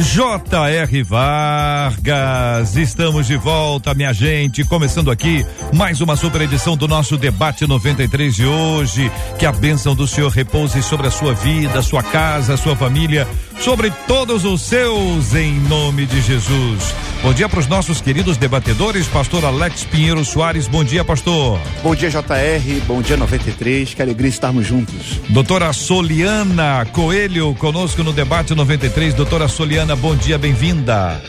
J.R. Vargas, estamos de volta, minha gente, começando aqui mais uma super edição do nosso debate 93 de hoje. Que a bênção do Senhor repouse sobre a sua vida, sua casa, sua família, sobre todos os seus, em nome de Jesus. Bom dia para os nossos queridos debatedores, pastor Alex Pinheiro Soares. Bom dia, pastor. Bom dia, JR. Bom dia, 93. Que alegria estarmos juntos. Doutora Soliana Coelho, conosco no debate 93. Doutora Soliana, bom dia, bem-vinda.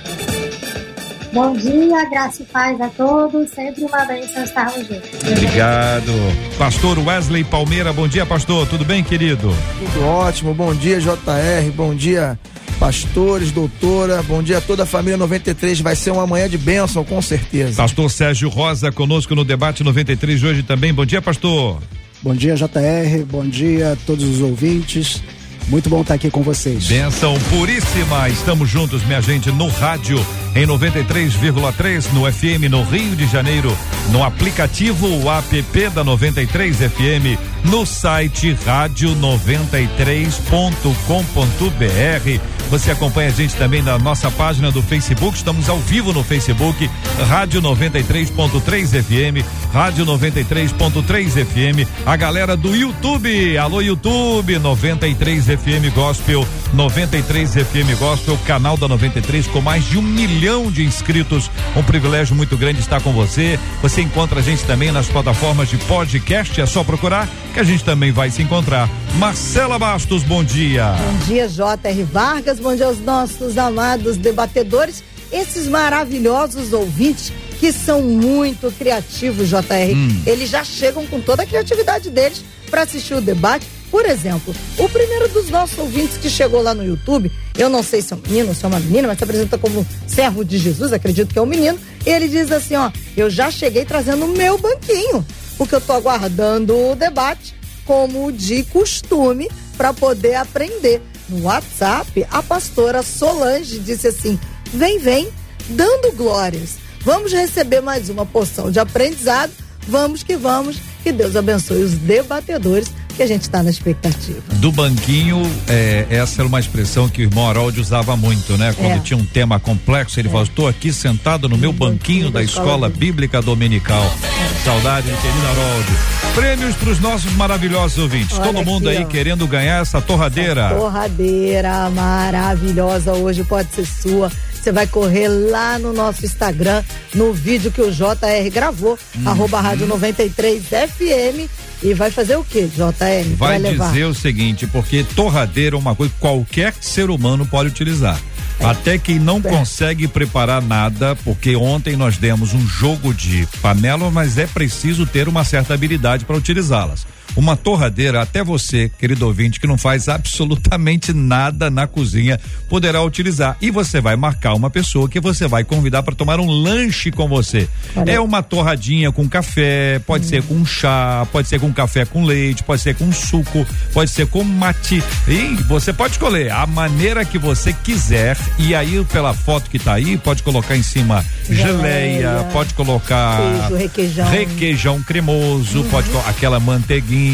Bom dia, graça e paz a todos. Sempre uma bênção estarmos juntos. Obrigado. Pastor Wesley Palmeira, bom dia, pastor. Tudo bem, querido? Tudo ótimo. Bom dia, JR. Bom dia, pastores, doutora, bom dia a toda a família 93. Vai ser uma manhã de bênção, com certeza. Pastor Sérgio Rosa conosco no debate 93 de hoje também. Bom dia, pastor. Bom dia, JR. Bom dia a todos os ouvintes. Muito bom estar aqui com vocês. Bênção puríssima. Estamos juntos, minha gente, no rádio, em 93,3, no FM, no Rio de Janeiro, no aplicativo o app da 93 FM, no site rádio93.com.br. Você acompanha a gente também na nossa página do Facebook. Estamos ao vivo no Facebook, Rádio 93.3 FM, Rádio 93.3 FM. A galera do YouTube, alô YouTube, 93 FM Gospel, 93 FM Gospel, canal da 93 com mais de um milhão de inscritos. Um privilégio muito grande estar com você. Você encontra a gente também nas plataformas de podcast, é só procurar que a gente também vai se encontrar. Marcela Bastos, bom dia. Bom dia, J.R. Vargas, bom dia aos nossos amados debatedores, esses maravilhosos ouvintes que são muito criativos, JR. Hum. Eles já chegam com toda a criatividade deles para assistir o debate. Por exemplo, o primeiro dos nossos ouvintes que chegou lá no YouTube, eu não sei se é um menino, se é uma menina, mas se apresenta como servo de Jesus, acredito que é um menino. Ele diz assim: ó, eu já cheguei trazendo o meu banquinho, porque eu tô aguardando o debate como de costume para poder aprender. No WhatsApp, a pastora Solange disse assim: vem, vem, dando glórias. Vamos receber mais uma porção de aprendizado. Vamos que vamos. Que Deus abençoe os debatedores que a gente está na expectativa. Do banquinho, é, essa era uma expressão que o irmão Haroldo usava muito, né? Quando é. tinha um tema complexo, ele é. falou: estou aqui sentado no meu banquinho, banquinho da, da, escola, escola bíblica dominical. É. Saudade, querido Haroldo. Prêmios para os nossos maravilhosos ouvintes. Olha Todo mundo aqui, aí ó. querendo ganhar essa torradeira. Essa torradeira maravilhosa hoje pode ser sua. Você vai correr lá no nosso Instagram, no vídeo que o JR gravou, hum. arroba rádio 93 FM e vai fazer o que, JR? Vai, vai dizer o seguinte, porque torradeira é uma coisa que qualquer ser humano pode utilizar. É. Até quem não é. consegue preparar nada, porque ontem nós demos um jogo de panela, mas é preciso ter uma certa habilidade para utilizá-las. Uma torradeira, até você, querido ouvinte, que não faz absolutamente nada na cozinha, poderá utilizar. E você vai marcar uma pessoa que você vai convidar para tomar um lanche com você. Olha. É uma torradinha com café, pode hum. ser com chá, pode ser com café com leite, pode ser com suco, pode ser com mate. E você pode escolher a maneira que você quiser. E aí, pela foto que está aí, pode colocar em cima geleia, geleia pode colocar queijo, requeijão. requeijão cremoso, uhum. pode aquela manteiguinha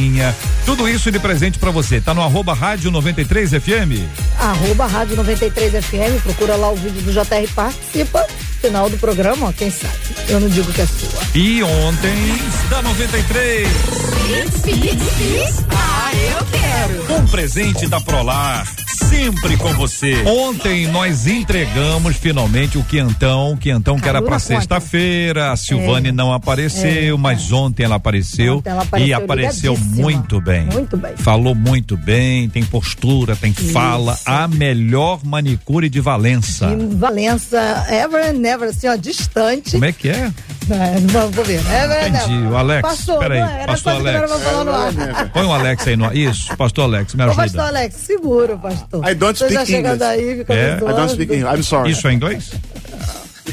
tudo isso de presente para você. Tá no arroba rádio 93 FM? Arroba rádio 93 FM, procura lá o vídeo do JR participa. Final do programa, ó, quem sabe? Eu não digo que é sua. E ontem da 93. Ah, eu quero. Um presente da Prolar sempre com você. Ontem nós entregamos finalmente o quentão, o quentão que era para sexta-feira. A Silvane é. não apareceu, é. mas ontem ela apareceu, ontem ela apareceu e apareceu muito bem. Muito bem. Falou muito bem, tem postura, tem Isso. fala, a melhor manicure de Valença. De Valença, ever and never, assim, ó, distante. Como é que é? É, não, vou ver. É, Entendi. O Alex. Pastor, peraí. Não, pastor Alex. Põe o Alex aí no. Isso, pastor Alex, me ajuda. Ô, pastor Alex, seguro, pastor. I don't Você chegando aí, fica é? I don't speak English. I'm sorry. Isso é inglês?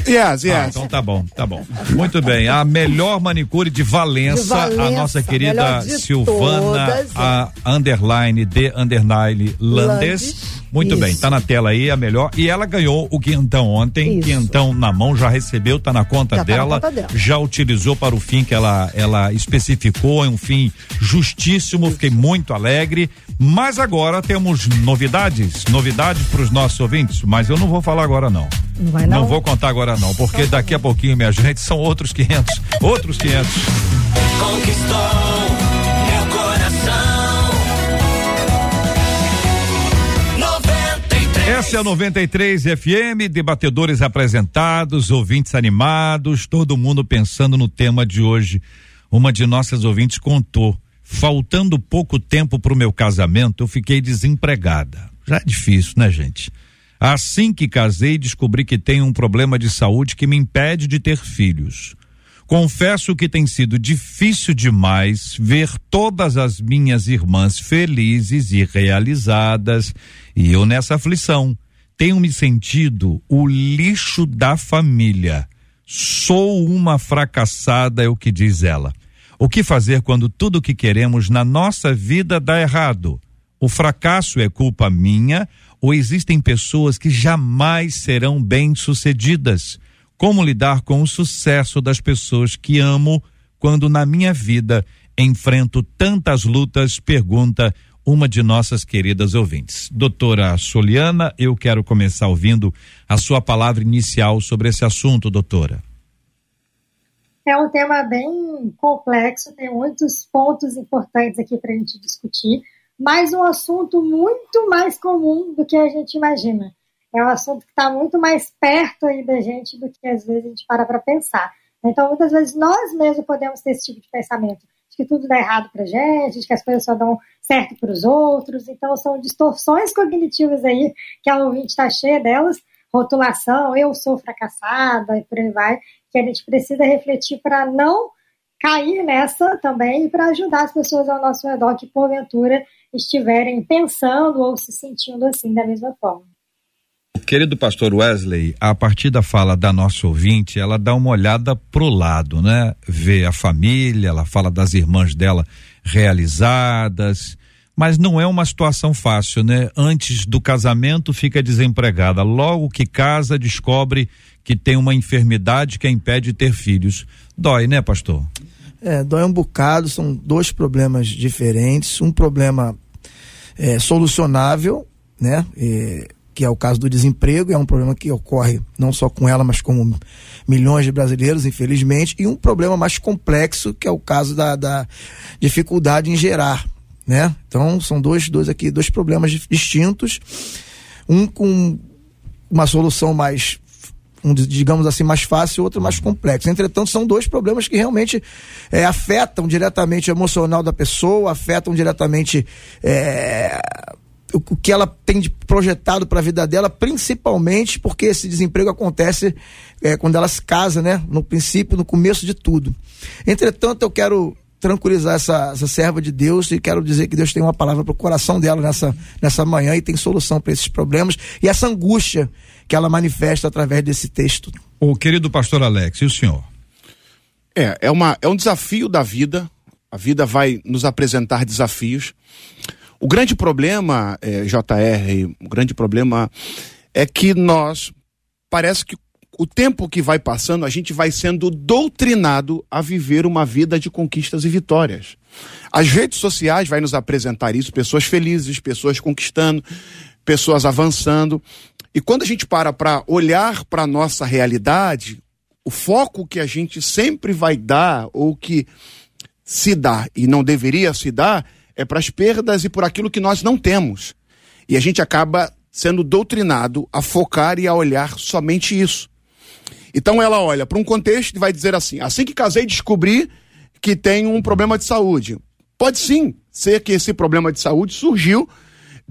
Yes, yes. Ah, então tá bom, tá bom. Muito bem. A melhor manicure de Valença, de Valença a nossa querida Silvana, todas. a underline de underline Landes. Muito Isso. bem, tá na tela aí, a melhor. E ela ganhou o quinhentão ontem, Isso. quinhentão na mão, já recebeu, tá na conta, já dela, tá na conta dela, já utilizou para o fim que ela, ela especificou, é um fim justíssimo, fiquei muito alegre. Mas agora temos novidades, novidades para os nossos ouvintes, mas eu não vou falar agora não. Não vai não? Não vou contar agora não, porque daqui a pouquinho, minha gente, são outros 500, outros 500. Conquistou Essa é a 93 FM, debatedores apresentados, ouvintes animados, todo mundo pensando no tema de hoje. Uma de nossas ouvintes contou: faltando pouco tempo para o meu casamento, eu fiquei desempregada. Já é difícil, né, gente? Assim que casei, descobri que tenho um problema de saúde que me impede de ter filhos. Confesso que tem sido difícil demais ver todas as minhas irmãs felizes e realizadas e eu nessa aflição. Tenho me sentido o lixo da família. Sou uma fracassada, é o que diz ela. O que fazer quando tudo o que queremos na nossa vida dá errado? O fracasso é culpa minha ou existem pessoas que jamais serão bem-sucedidas? Como lidar com o sucesso das pessoas que amo quando na minha vida enfrento tantas lutas? Pergunta uma de nossas queridas ouvintes. Doutora Soliana, eu quero começar ouvindo a sua palavra inicial sobre esse assunto, doutora. É um tema bem complexo, tem muitos pontos importantes aqui para a gente discutir, mas um assunto muito mais comum do que a gente imagina. É um assunto que está muito mais perto aí da gente do que às vezes a gente para para pensar. Então, muitas vezes nós mesmos podemos ter esse tipo de pensamento de que tudo dá errado para gente, de que as coisas só dão certo para os outros. Então, são distorções cognitivas aí que a ouvinte está cheia delas, rotulação, eu sou fracassada e por aí vai, que a gente precisa refletir para não cair nessa também e para ajudar as pessoas ao nosso redor que, porventura, estiverem pensando ou se sentindo assim da mesma forma. Querido pastor Wesley, a partir da fala da nossa ouvinte, ela dá uma olhada pro lado, né? Vê a família, ela fala das irmãs dela realizadas, mas não é uma situação fácil, né? Antes do casamento fica desempregada, logo que casa descobre que tem uma enfermidade que a impede de ter filhos. Dói, né, pastor? É, dói um bocado, são dois problemas diferentes, um problema é, solucionável, né? É, que é o caso do desemprego, é um problema que ocorre não só com ela, mas com milhões de brasileiros, infelizmente, e um problema mais complexo, que é o caso da, da dificuldade em gerar, né? Então, são dois, dois aqui, dois problemas distintos, um com uma solução mais um, digamos assim, mais fácil, outro mais complexo. Entretanto, são dois problemas que realmente é, afetam diretamente o emocional da pessoa, afetam diretamente é, o que ela tem de projetado para a vida dela, principalmente porque esse desemprego acontece é, quando ela se casa, né? No princípio, no começo de tudo. Entretanto, eu quero tranquilizar essa, essa serva de Deus e quero dizer que Deus tem uma palavra para o coração dela nessa, nessa manhã e tem solução para esses problemas e essa angústia que ela manifesta através desse texto. O querido pastor Alex, e o senhor? É, é, uma, é um desafio da vida. A vida vai nos apresentar desafios. O grande problema, é, JR, o grande problema é que nós, parece que o tempo que vai passando, a gente vai sendo doutrinado a viver uma vida de conquistas e vitórias. As redes sociais vai nos apresentar isso, pessoas felizes, pessoas conquistando, pessoas avançando. E quando a gente para para olhar para a nossa realidade, o foco que a gente sempre vai dar, ou que se dá e não deveria se dar, é para as perdas e por aquilo que nós não temos. E a gente acaba sendo doutrinado a focar e a olhar somente isso. Então ela olha para um contexto e vai dizer assim: assim que casei, descobri que tenho um problema de saúde. Pode sim ser que esse problema de saúde surgiu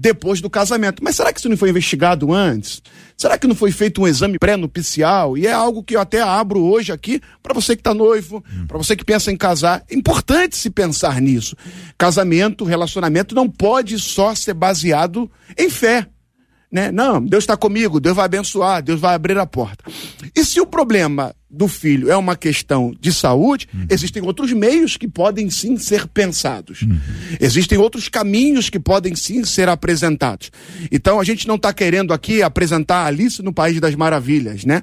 depois do casamento. Mas será que isso não foi investigado antes? Será que não foi feito um exame pré-nupcial? E é algo que eu até abro hoje aqui para você que está noivo, para você que pensa em casar. É importante se pensar nisso. Casamento, relacionamento não pode só ser baseado em fé. Né? Não, Deus está comigo, Deus vai abençoar, Deus vai abrir a porta. E se o problema do filho é uma questão de saúde, uhum. existem outros meios que podem sim ser pensados. Uhum. Existem outros caminhos que podem sim ser apresentados. Então a gente não está querendo aqui apresentar Alice no País das Maravilhas, né?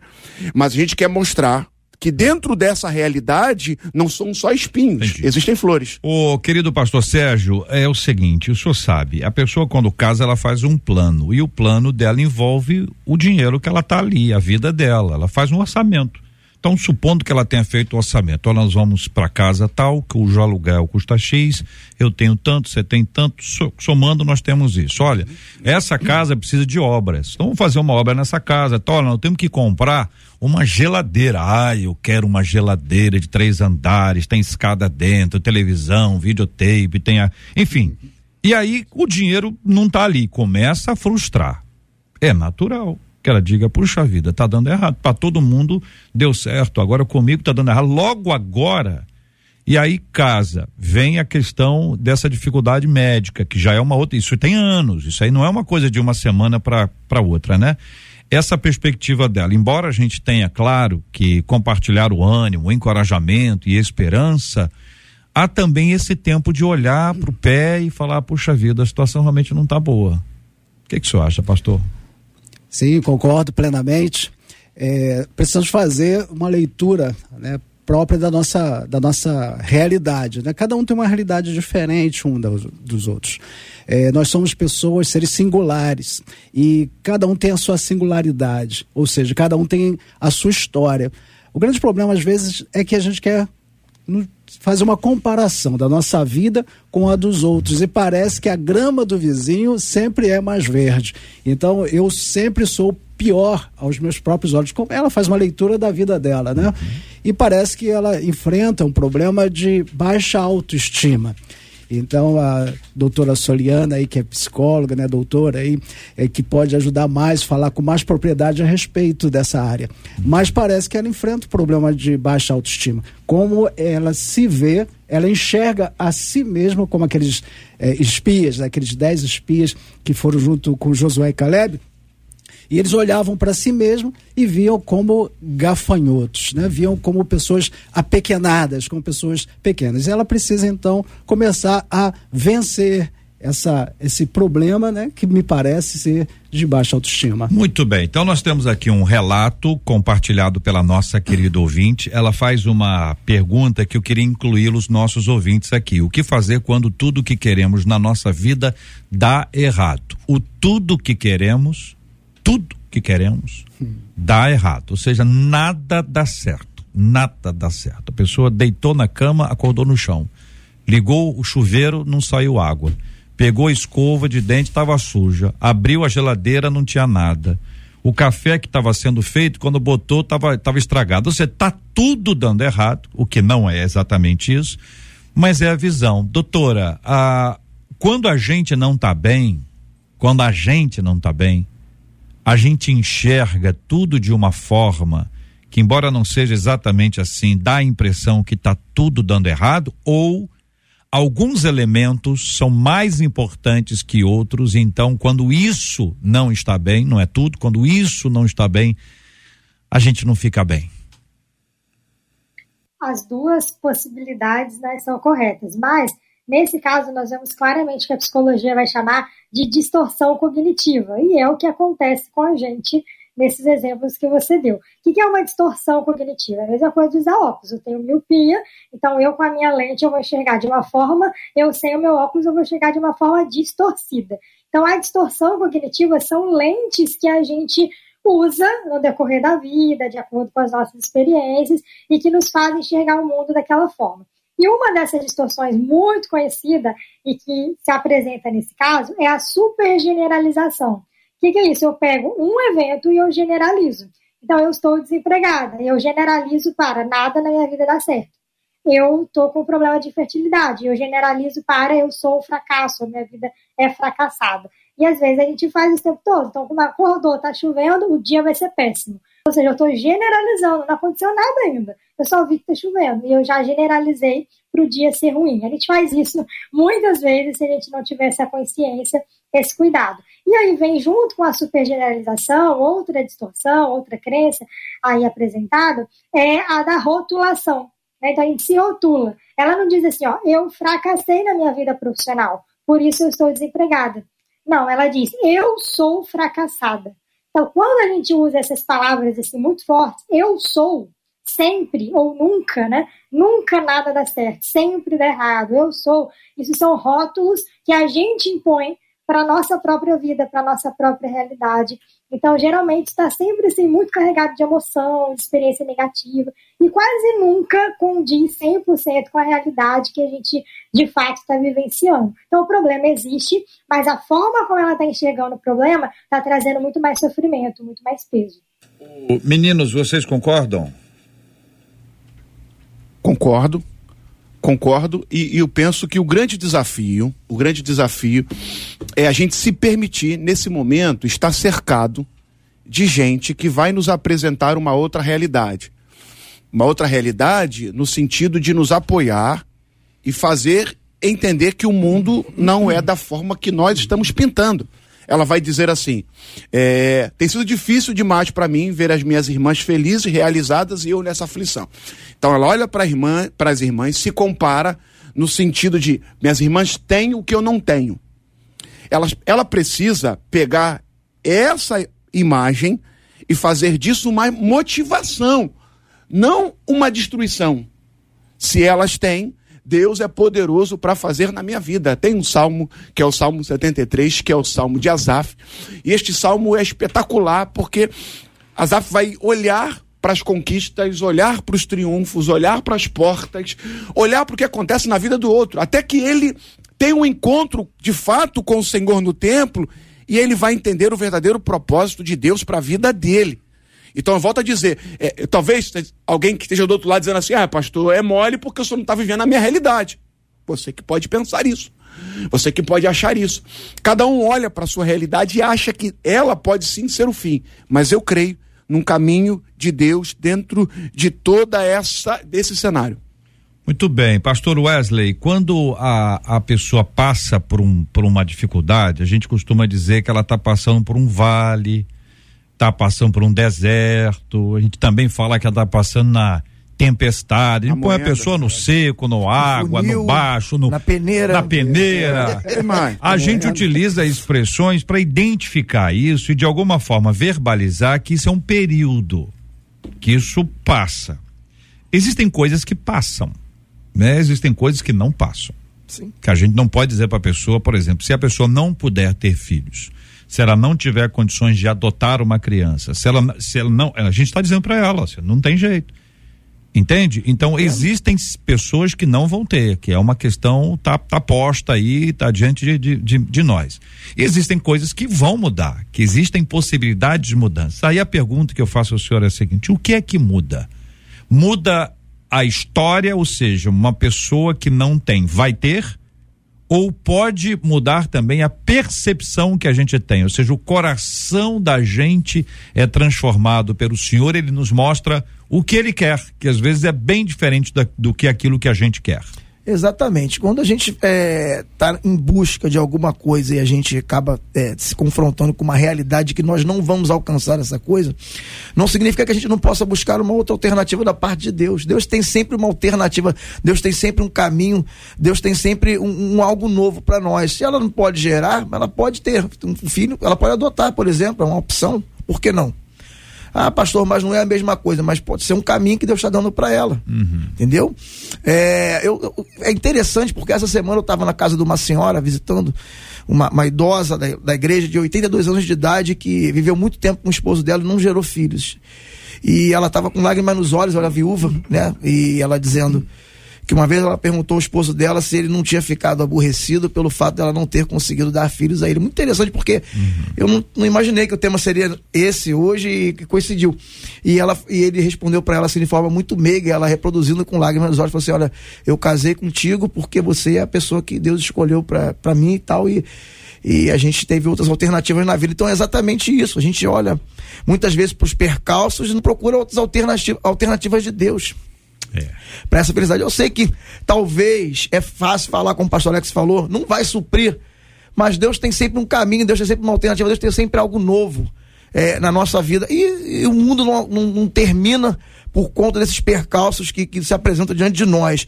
Mas a gente quer mostrar que dentro dessa realidade não são só espinhos, Entendi. existem flores. O querido pastor Sérgio, é o seguinte, o senhor sabe, a pessoa quando casa ela faz um plano e o plano dela envolve o dinheiro que ela tá ali, a vida dela, ela faz um orçamento. Então, supondo que ela tenha feito o orçamento, nós vamos para casa tal, que o aluguel custa X, eu tenho tanto, você tem tanto, somando nós temos isso. Olha, essa casa precisa de obras. Então, vamos fazer uma obra nessa casa. Então, nós temos que comprar uma geladeira. Ah, eu quero uma geladeira de três andares, tem escada dentro, televisão, videotape, tem a. Enfim. E aí o dinheiro não está ali, começa a frustrar. É natural que ela diga, puxa vida, tá dando errado. Para todo mundo deu certo, agora comigo tá dando errado. Logo agora, e aí casa, vem a questão dessa dificuldade médica, que já é uma outra, isso tem anos, isso aí não é uma coisa de uma semana para outra, né? Essa perspectiva dela, embora a gente tenha, claro, que compartilhar o ânimo, o encorajamento e esperança, há também esse tempo de olhar para o pé e falar, puxa vida, a situação realmente não está boa. O que, que o senhor acha, pastor? Sim, concordo plenamente. É, precisamos fazer uma leitura né, própria da nossa, da nossa realidade. Né? Cada um tem uma realidade diferente um dos, dos outros. É, nós somos pessoas, seres singulares, e cada um tem a sua singularidade, ou seja, cada um tem a sua história. O grande problema, às vezes, é que a gente quer fazer uma comparação da nossa vida com a dos outros e parece que a grama do vizinho sempre é mais verde. Então eu sempre sou pior aos meus próprios olhos. Como ela faz uma leitura da vida dela, né? Uhum. E parece que ela enfrenta um problema de baixa autoestima. Então, a doutora Soliana aí, que é psicóloga, né, doutora aí, é, que pode ajudar mais, falar com mais propriedade a respeito dessa área. Mas parece que ela enfrenta o problema de baixa autoestima. Como ela se vê, ela enxerga a si mesma como aqueles é, espias, aqueles dez espias que foram junto com Josué e Caleb, e eles olhavam para si mesmos e viam como gafanhotos, né? viam como pessoas apequenadas, como pessoas pequenas. Ela precisa então começar a vencer essa, esse problema, né, que me parece ser de baixa autoestima. Muito bem. Então nós temos aqui um relato compartilhado pela nossa querida ouvinte. Ela faz uma pergunta que eu queria incluir os nossos ouvintes aqui. O que fazer quando tudo que queremos na nossa vida dá errado? O tudo que queremos tudo que queremos dá errado. Ou seja, nada dá certo. Nada dá certo. A pessoa deitou na cama, acordou no chão. Ligou o chuveiro, não saiu água. Pegou a escova de dente, estava suja. Abriu a geladeira, não tinha nada. O café que estava sendo feito, quando botou, estava tava estragado. Você está tudo dando errado, o que não é exatamente isso, mas é a visão. Doutora, a, quando a gente não está bem, quando a gente não está bem, a gente enxerga tudo de uma forma que, embora não seja exatamente assim, dá a impressão que está tudo dando errado, ou alguns elementos são mais importantes que outros, então, quando isso não está bem, não é tudo, quando isso não está bem, a gente não fica bem. As duas possibilidades né, são corretas, mas Nesse caso, nós vemos claramente que a psicologia vai chamar de distorção cognitiva, e é o que acontece com a gente nesses exemplos que você deu. O que é uma distorção cognitiva? É a mesma coisa de usar óculos. Eu tenho miopia, então eu com a minha lente eu vou enxergar de uma forma, eu sem o meu óculos eu vou enxergar de uma forma distorcida. Então a distorção cognitiva são lentes que a gente usa no decorrer da vida, de acordo com as nossas experiências, e que nos fazem enxergar o mundo daquela forma. E uma dessas distorções muito conhecida e que se apresenta nesse caso é a supergeneralização. O que, que é isso? Eu pego um evento e eu generalizo. Então, eu estou desempregada, eu generalizo para nada na minha vida dar certo. Eu estou com problema de fertilidade, eu generalizo para eu sou um fracasso, minha vida é fracassada. E às vezes a gente faz isso o tempo todo. Então, como acordou, está chovendo, o dia vai ser péssimo. Ou seja, eu estou generalizando, não aconteceu nada ainda. Eu só vi que está chovendo e eu já generalizei para o dia ser ruim. A gente faz isso muitas vezes se a gente não tivesse a consciência esse cuidado. E aí vem junto com a supergeneralização, outra distorção, outra crença aí apresentada, é a da rotulação. Né? Então a gente se rotula. Ela não diz assim, ó, eu fracassei na minha vida profissional, por isso eu estou desempregada. Não, ela diz, eu sou fracassada. Então, quando a gente usa essas palavras assim muito fortes, eu sou, sempre ou nunca, né? Nunca nada dá certo, sempre dá errado, eu sou. Isso são rótulos que a gente impõe para a nossa própria vida, para a nossa própria realidade. Então, geralmente, está sempre assim, muito carregado de emoção, de experiência negativa, e quase nunca condiz 100% com a realidade que a gente, de fato, está vivenciando. Então, o problema existe, mas a forma como ela está enxergando o problema está trazendo muito mais sofrimento, muito mais peso. Meninos, vocês concordam? Concordo, concordo, e, e, eu penso que o grande desafio, o grande desafio é a gente se permitir, nesse momento, estar cercado de gente que vai nos apresentar uma outra realidade. Uma outra realidade no sentido de nos apoiar e fazer entender que o mundo não é da forma que nós estamos pintando ela vai dizer assim: é, tem sido difícil demais para mim ver as minhas irmãs felizes, realizadas e eu nessa aflição. Então ela olha para irmã, as irmãs, se compara no sentido de minhas irmãs têm o que eu não tenho. Ela, ela precisa pegar essa imagem e fazer disso uma motivação, não uma destruição. Se elas têm, Deus é poderoso para fazer na minha vida. Tem um salmo, que é o Salmo 73, que é o salmo de Asaf. E este salmo é espetacular porque Asaf vai olhar para as conquistas, olhar para os triunfos, olhar para as portas, olhar para o que acontece na vida do outro, até que ele tem um encontro de fato com o Senhor no templo e ele vai entender o verdadeiro propósito de Deus para a vida dele. Então eu volto a dizer, é, talvez alguém que esteja do outro lado dizendo assim, ah, pastor, é mole porque o senhor não está vivendo a minha realidade. Você que pode pensar isso. Você que pode achar isso. Cada um olha para a sua realidade e acha que ela pode sim ser o fim. Mas eu creio num caminho de Deus dentro de toda essa desse cenário. Muito bem, pastor Wesley, quando a, a pessoa passa por, um, por uma dificuldade, a gente costuma dizer que ela está passando por um vale, está passando por um deserto, a gente também fala que ela está passando na tempestade, a gente põe a pessoa no seco, no água, funil, no baixo, no, na peneira. Na peneira. É, a gente utiliza expressões para identificar isso e de alguma forma verbalizar que isso é um período, que isso passa. Existem coisas que passam, né? Existem coisas que não passam. Sim. Que a gente não pode dizer para a pessoa, por exemplo, se a pessoa não puder ter filhos, se ela não tiver condições de adotar uma criança, se ela, se ela não, a gente está dizendo para ela, assim, não tem jeito. Entende? Então é. existem pessoas que não vão ter, que é uma questão tá, tá posta aí, tá diante de, de, de, de nós. E existem coisas que vão mudar, que existem possibilidades de mudança. Aí a pergunta que eu faço ao senhor é a seguinte: o que é que muda? Muda a história, ou seja, uma pessoa que não tem vai ter, ou pode mudar também a percepção que a gente tem, ou seja, o coração da gente é transformado pelo Senhor, ele nos mostra o que ele quer, que às vezes é bem diferente da, do que aquilo que a gente quer. Exatamente. Quando a gente está é, tá em busca de alguma coisa e a gente acaba é, se confrontando com uma realidade que nós não vamos alcançar essa coisa, não significa que a gente não possa buscar uma outra alternativa da parte de Deus. Deus tem sempre uma alternativa, Deus tem sempre um caminho, Deus tem sempre um, um algo novo para nós. Se ela não pode gerar, ela pode ter um filho, ela pode adotar, por exemplo, é uma opção. Por que não? Ah, pastor, mas não é a mesma coisa, mas pode ser um caminho que Deus está dando para ela. Uhum. Entendeu? É, eu, é interessante porque essa semana eu estava na casa de uma senhora visitando uma, uma idosa da, da, igreja de 82 anos de idade que viveu muito tempo com o esposo dela e não gerou filhos. E ela estava com lágrimas nos olhos, era viúva, né? E ela dizendo que uma vez ela perguntou ao esposo dela se ele não tinha ficado aborrecido pelo fato dela não ter conseguido dar filhos a ele. Muito interessante, porque uhum. eu não, não, imaginei que o tema seria esse hoje e coincidiu. E, ela, e ele respondeu para ela assim de forma muito meiga, ela reproduzindo com lágrimas nos olhos, falou assim: Olha, eu casei contigo porque você é a pessoa que Deus escolheu para mim e tal. E, e a gente teve outras alternativas na vida. Então é exatamente isso. A gente olha muitas vezes para os percalços e não procura outras alternativas, alternativas de Deus. É. Para essa felicidade. Eu sei que talvez é fácil falar, como o pastor Alex falou, não vai suprir mas Deus tem sempre um caminho, Deus tem sempre uma alternativa, Deus tem sempre algo novo é, na nossa vida. E, e o mundo não, não, não, termina por conta desses percalços que, que se apresentam diante de nós.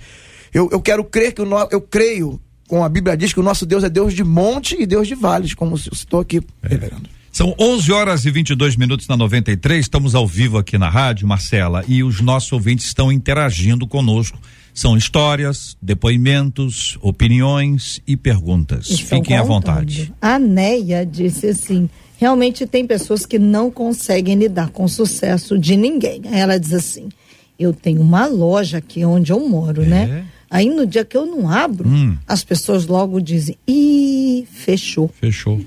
Eu, eu quero crer que o no, eu creio, como a Bíblia diz, que o nosso Deus é Deus de monte e Deus de vales, como citou aqui, é. reverendo. São 11 horas e 22 minutos na 93. Estamos ao vivo aqui na rádio, Marcela, e os nossos ouvintes estão interagindo conosco. São histórias, depoimentos, opiniões e perguntas. Estão Fiquem contando. à vontade. A Neia disse assim: realmente tem pessoas que não conseguem lidar com o sucesso de ninguém. Ela diz assim: eu tenho uma loja aqui onde eu moro, né? é. né? Aí no dia que eu não abro, hum. as pessoas logo dizem: ih, fechou. Fechou.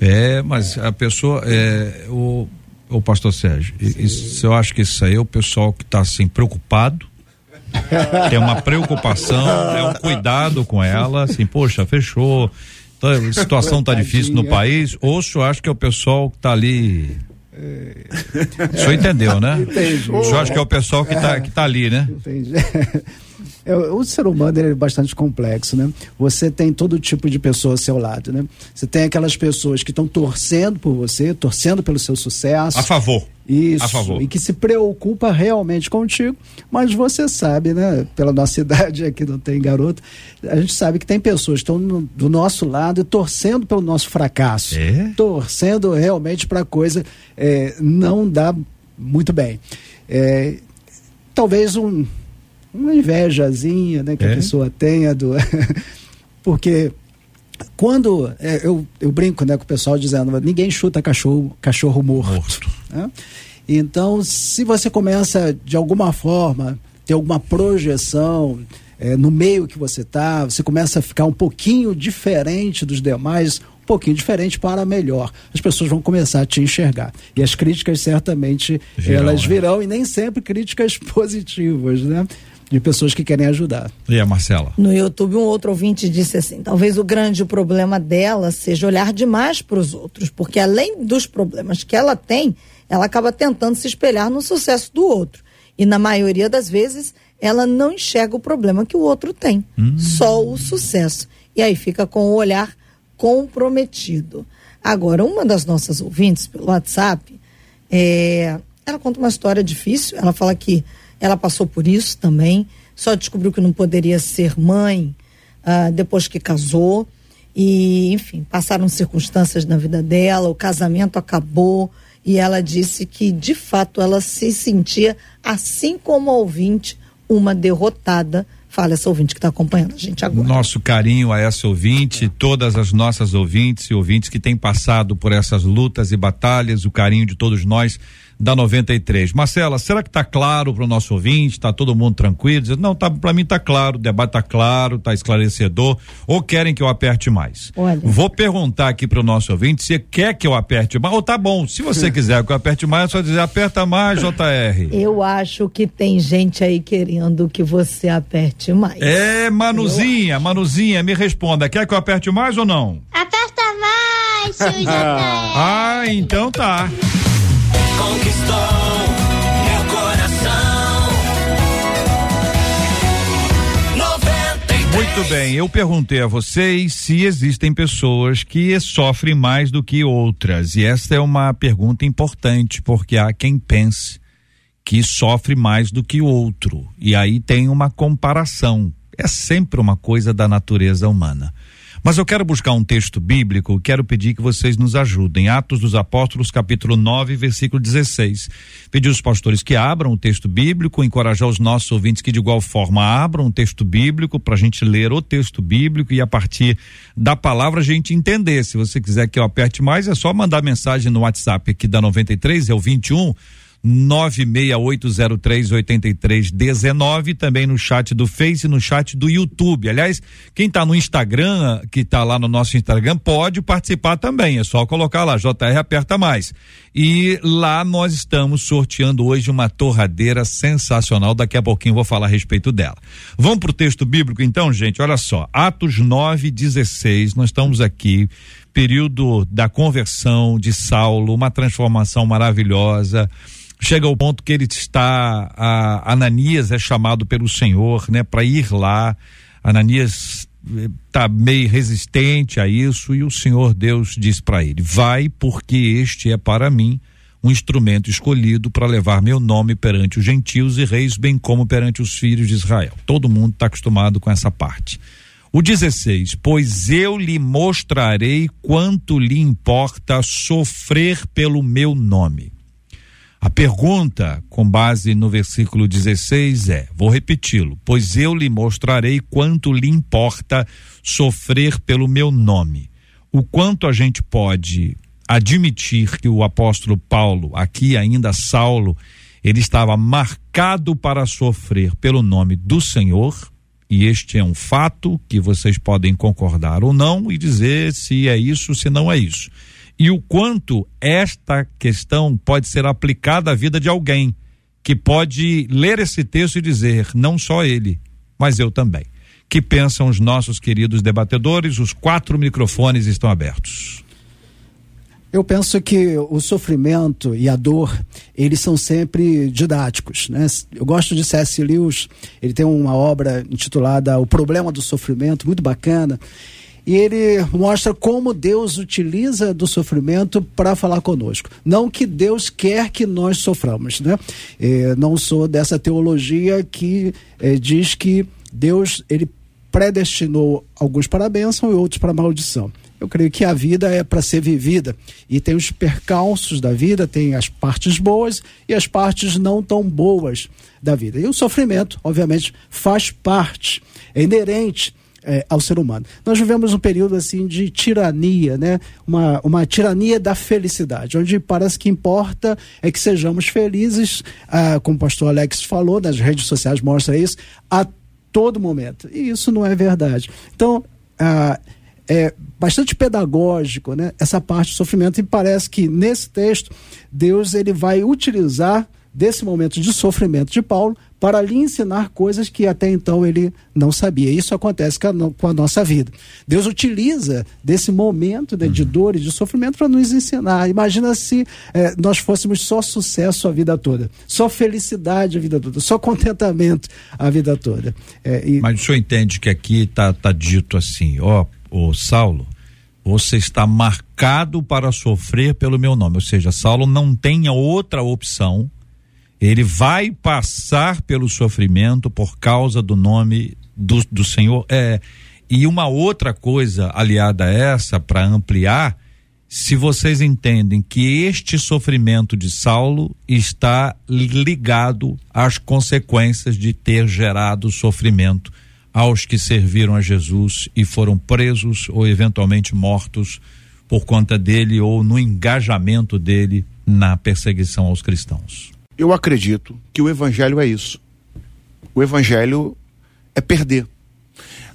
É, mas a pessoa, é, o, o pastor Sérgio, isso, eu acho que isso aí é o pessoal que está assim preocupado, tem uma preocupação, é um cuidado com ela, assim, poxa, fechou, tá, a situação está difícil no país, ou se eu acho que é o pessoal que está ali o senhor entendeu, né? Entendi. O senhor acha que é o pessoal que está que tá ali, né? Entendi. É, o ser humano é bastante complexo, né? Você tem todo tipo de pessoa ao seu lado, né? Você tem aquelas pessoas que estão torcendo por você, torcendo pelo seu sucesso. A favor. Isso. A favor. E que se preocupa realmente contigo. Mas você sabe, né? Pela nossa idade aqui, não tem garoto, a gente sabe que tem pessoas que estão no, do nosso lado e torcendo pelo nosso fracasso. É? Torcendo realmente para a coisa é, não dar muito bem. É, talvez um uma invejazinha né, que é? a pessoa tenha do. Porque quando é, eu, eu brinco né, com o pessoal dizendo ninguém chuta cachorro, cachorro morto. morto. Né? Então, se você começa de alguma forma ter alguma projeção é, no meio que você está, você começa a ficar um pouquinho diferente dos demais, um pouquinho diferente para melhor. As pessoas vão começar a te enxergar. E as críticas certamente virão, elas né? virão né? e nem sempre críticas positivas, né? De pessoas que querem ajudar. E a Marcela? No YouTube, um outro ouvinte disse assim: talvez o grande problema dela seja olhar demais para os outros, porque além dos problemas que ela tem, ela acaba tentando se espelhar no sucesso do outro. E na maioria das vezes, ela não enxerga o problema que o outro tem, hum. só o sucesso. E aí fica com o olhar comprometido. Agora, uma das nossas ouvintes pelo WhatsApp, é, ela conta uma história difícil. Ela fala que ela passou por isso também, só descobriu que não poderia ser mãe uh, depois que casou. E, enfim, passaram circunstâncias na vida dela, o casamento acabou e ela disse que, de fato, ela se sentia, assim como a ouvinte, uma derrotada. Fala essa ouvinte que está acompanhando a gente agora. Nosso carinho a essa ouvinte, todas as nossas ouvintes e ouvintes que têm passado por essas lutas e batalhas, o carinho de todos nós da 93. Marcela, será que está claro para o nosso ouvinte? Está todo mundo tranquilo? Diz, não, tá, para mim está claro, o debate está claro, está esclarecedor. Ou querem que eu aperte mais? Olha. Vou perguntar aqui para o nosso ouvinte se quer que eu aperte mais. Ou tá bom, se você quiser que eu aperte mais, é só dizer aperta mais, JR. Eu acho que tem gente aí querendo que você aperte mais. É, Manuzinha. Manuzinha, me responda, quer que eu aperte mais ou não? Aperta mais, seu JR. ah, então tá conquistou meu coração. 93. Muito bem, eu perguntei a vocês se existem pessoas que sofrem mais do que outras. E esta é uma pergunta importante, porque há quem pense que sofre mais do que outro. E aí tem uma comparação. É sempre uma coisa da natureza humana. Mas eu quero buscar um texto bíblico, quero pedir que vocês nos ajudem. Atos dos Apóstolos, capítulo 9, versículo 16. Pedir aos pastores que abram o texto bíblico, encorajar os nossos ouvintes que de igual forma abram o texto bíblico para a gente ler o texto bíblico e a partir da palavra a gente entender. Se você quiser que eu aperte mais, é só mandar mensagem no WhatsApp aqui da 93, é o 21 968038319, também no chat do Face e no chat do YouTube. Aliás, quem está no Instagram, que está lá no nosso Instagram, pode participar também. É só colocar lá, JR aperta mais. E lá nós estamos sorteando hoje uma torradeira sensacional. Daqui a pouquinho vou falar a respeito dela. Vamos para o texto bíblico então, gente? Olha só, Atos 9, 16. Nós estamos aqui período da conversão de Saulo, uma transformação maravilhosa chega ao ponto que ele está a Ananias é chamado pelo Senhor, né, para ir lá. Ananias está meio resistente a isso e o Senhor Deus diz para ele: Vai, porque este é para mim um instrumento escolhido para levar meu nome perante os gentios e reis, bem como perante os filhos de Israel. Todo mundo está acostumado com essa parte. O 16: Pois eu lhe mostrarei quanto lhe importa sofrer pelo meu nome. A pergunta, com base no versículo 16, é: vou repeti-lo, pois eu lhe mostrarei quanto lhe importa sofrer pelo meu nome. O quanto a gente pode admitir que o apóstolo Paulo, aqui ainda Saulo, ele estava marcado para sofrer pelo nome do Senhor, e este é um fato que vocês podem concordar ou não e dizer se é isso, se não é isso. E o quanto esta questão pode ser aplicada à vida de alguém que pode ler esse texto e dizer, não só ele, mas eu também. Que pensam os nossos queridos debatedores? Os quatro microfones estão abertos. Eu penso que o sofrimento e a dor, eles são sempre didáticos, né? Eu gosto de C.S. Lewis, ele tem uma obra intitulada O Problema do Sofrimento, muito bacana, e ele mostra como Deus utiliza do sofrimento para falar conosco. Não que Deus quer que nós soframos, né? Eh, não sou dessa teologia que eh, diz que Deus, ele predestinou alguns para a bênção e outros para a maldição. Eu creio que a vida é para ser vivida e tem os percalços da vida, tem as partes boas e as partes não tão boas da vida. E o sofrimento, obviamente, faz parte, é inerente é, ao ser humano. Nós vivemos um período assim de tirania, né? Uma, uma tirania da felicidade, onde parece que importa é que sejamos felizes, ah, como o pastor Alex falou, nas redes sociais mostra isso, a todo momento. E isso não é verdade. Então, ah, é bastante pedagógico, né? Essa parte do sofrimento e parece que nesse texto Deus ele vai utilizar desse momento de sofrimento de Paulo para lhe ensinar coisas que até então ele não sabia. Isso acontece com a, nossa vida. Deus utiliza desse momento né, de dor e de sofrimento para nos ensinar. Imagina se eh, nós fôssemos só sucesso a vida toda, só felicidade a vida toda, só contentamento a vida toda. É, e... Mas o senhor entende que aqui está tá dito assim, ó, o Saulo, você está marcado para sofrer pelo meu nome. Ou seja, Saulo não tem outra opção. Ele vai passar pelo sofrimento por causa do nome do, do Senhor. É, e uma outra coisa aliada a essa, para ampliar, se vocês entendem que este sofrimento de Saulo está ligado às consequências de ter gerado sofrimento aos que serviram a Jesus e foram presos ou eventualmente mortos por conta dele ou no engajamento dele na perseguição aos cristãos. Eu acredito que o evangelho é isso. O evangelho é perder.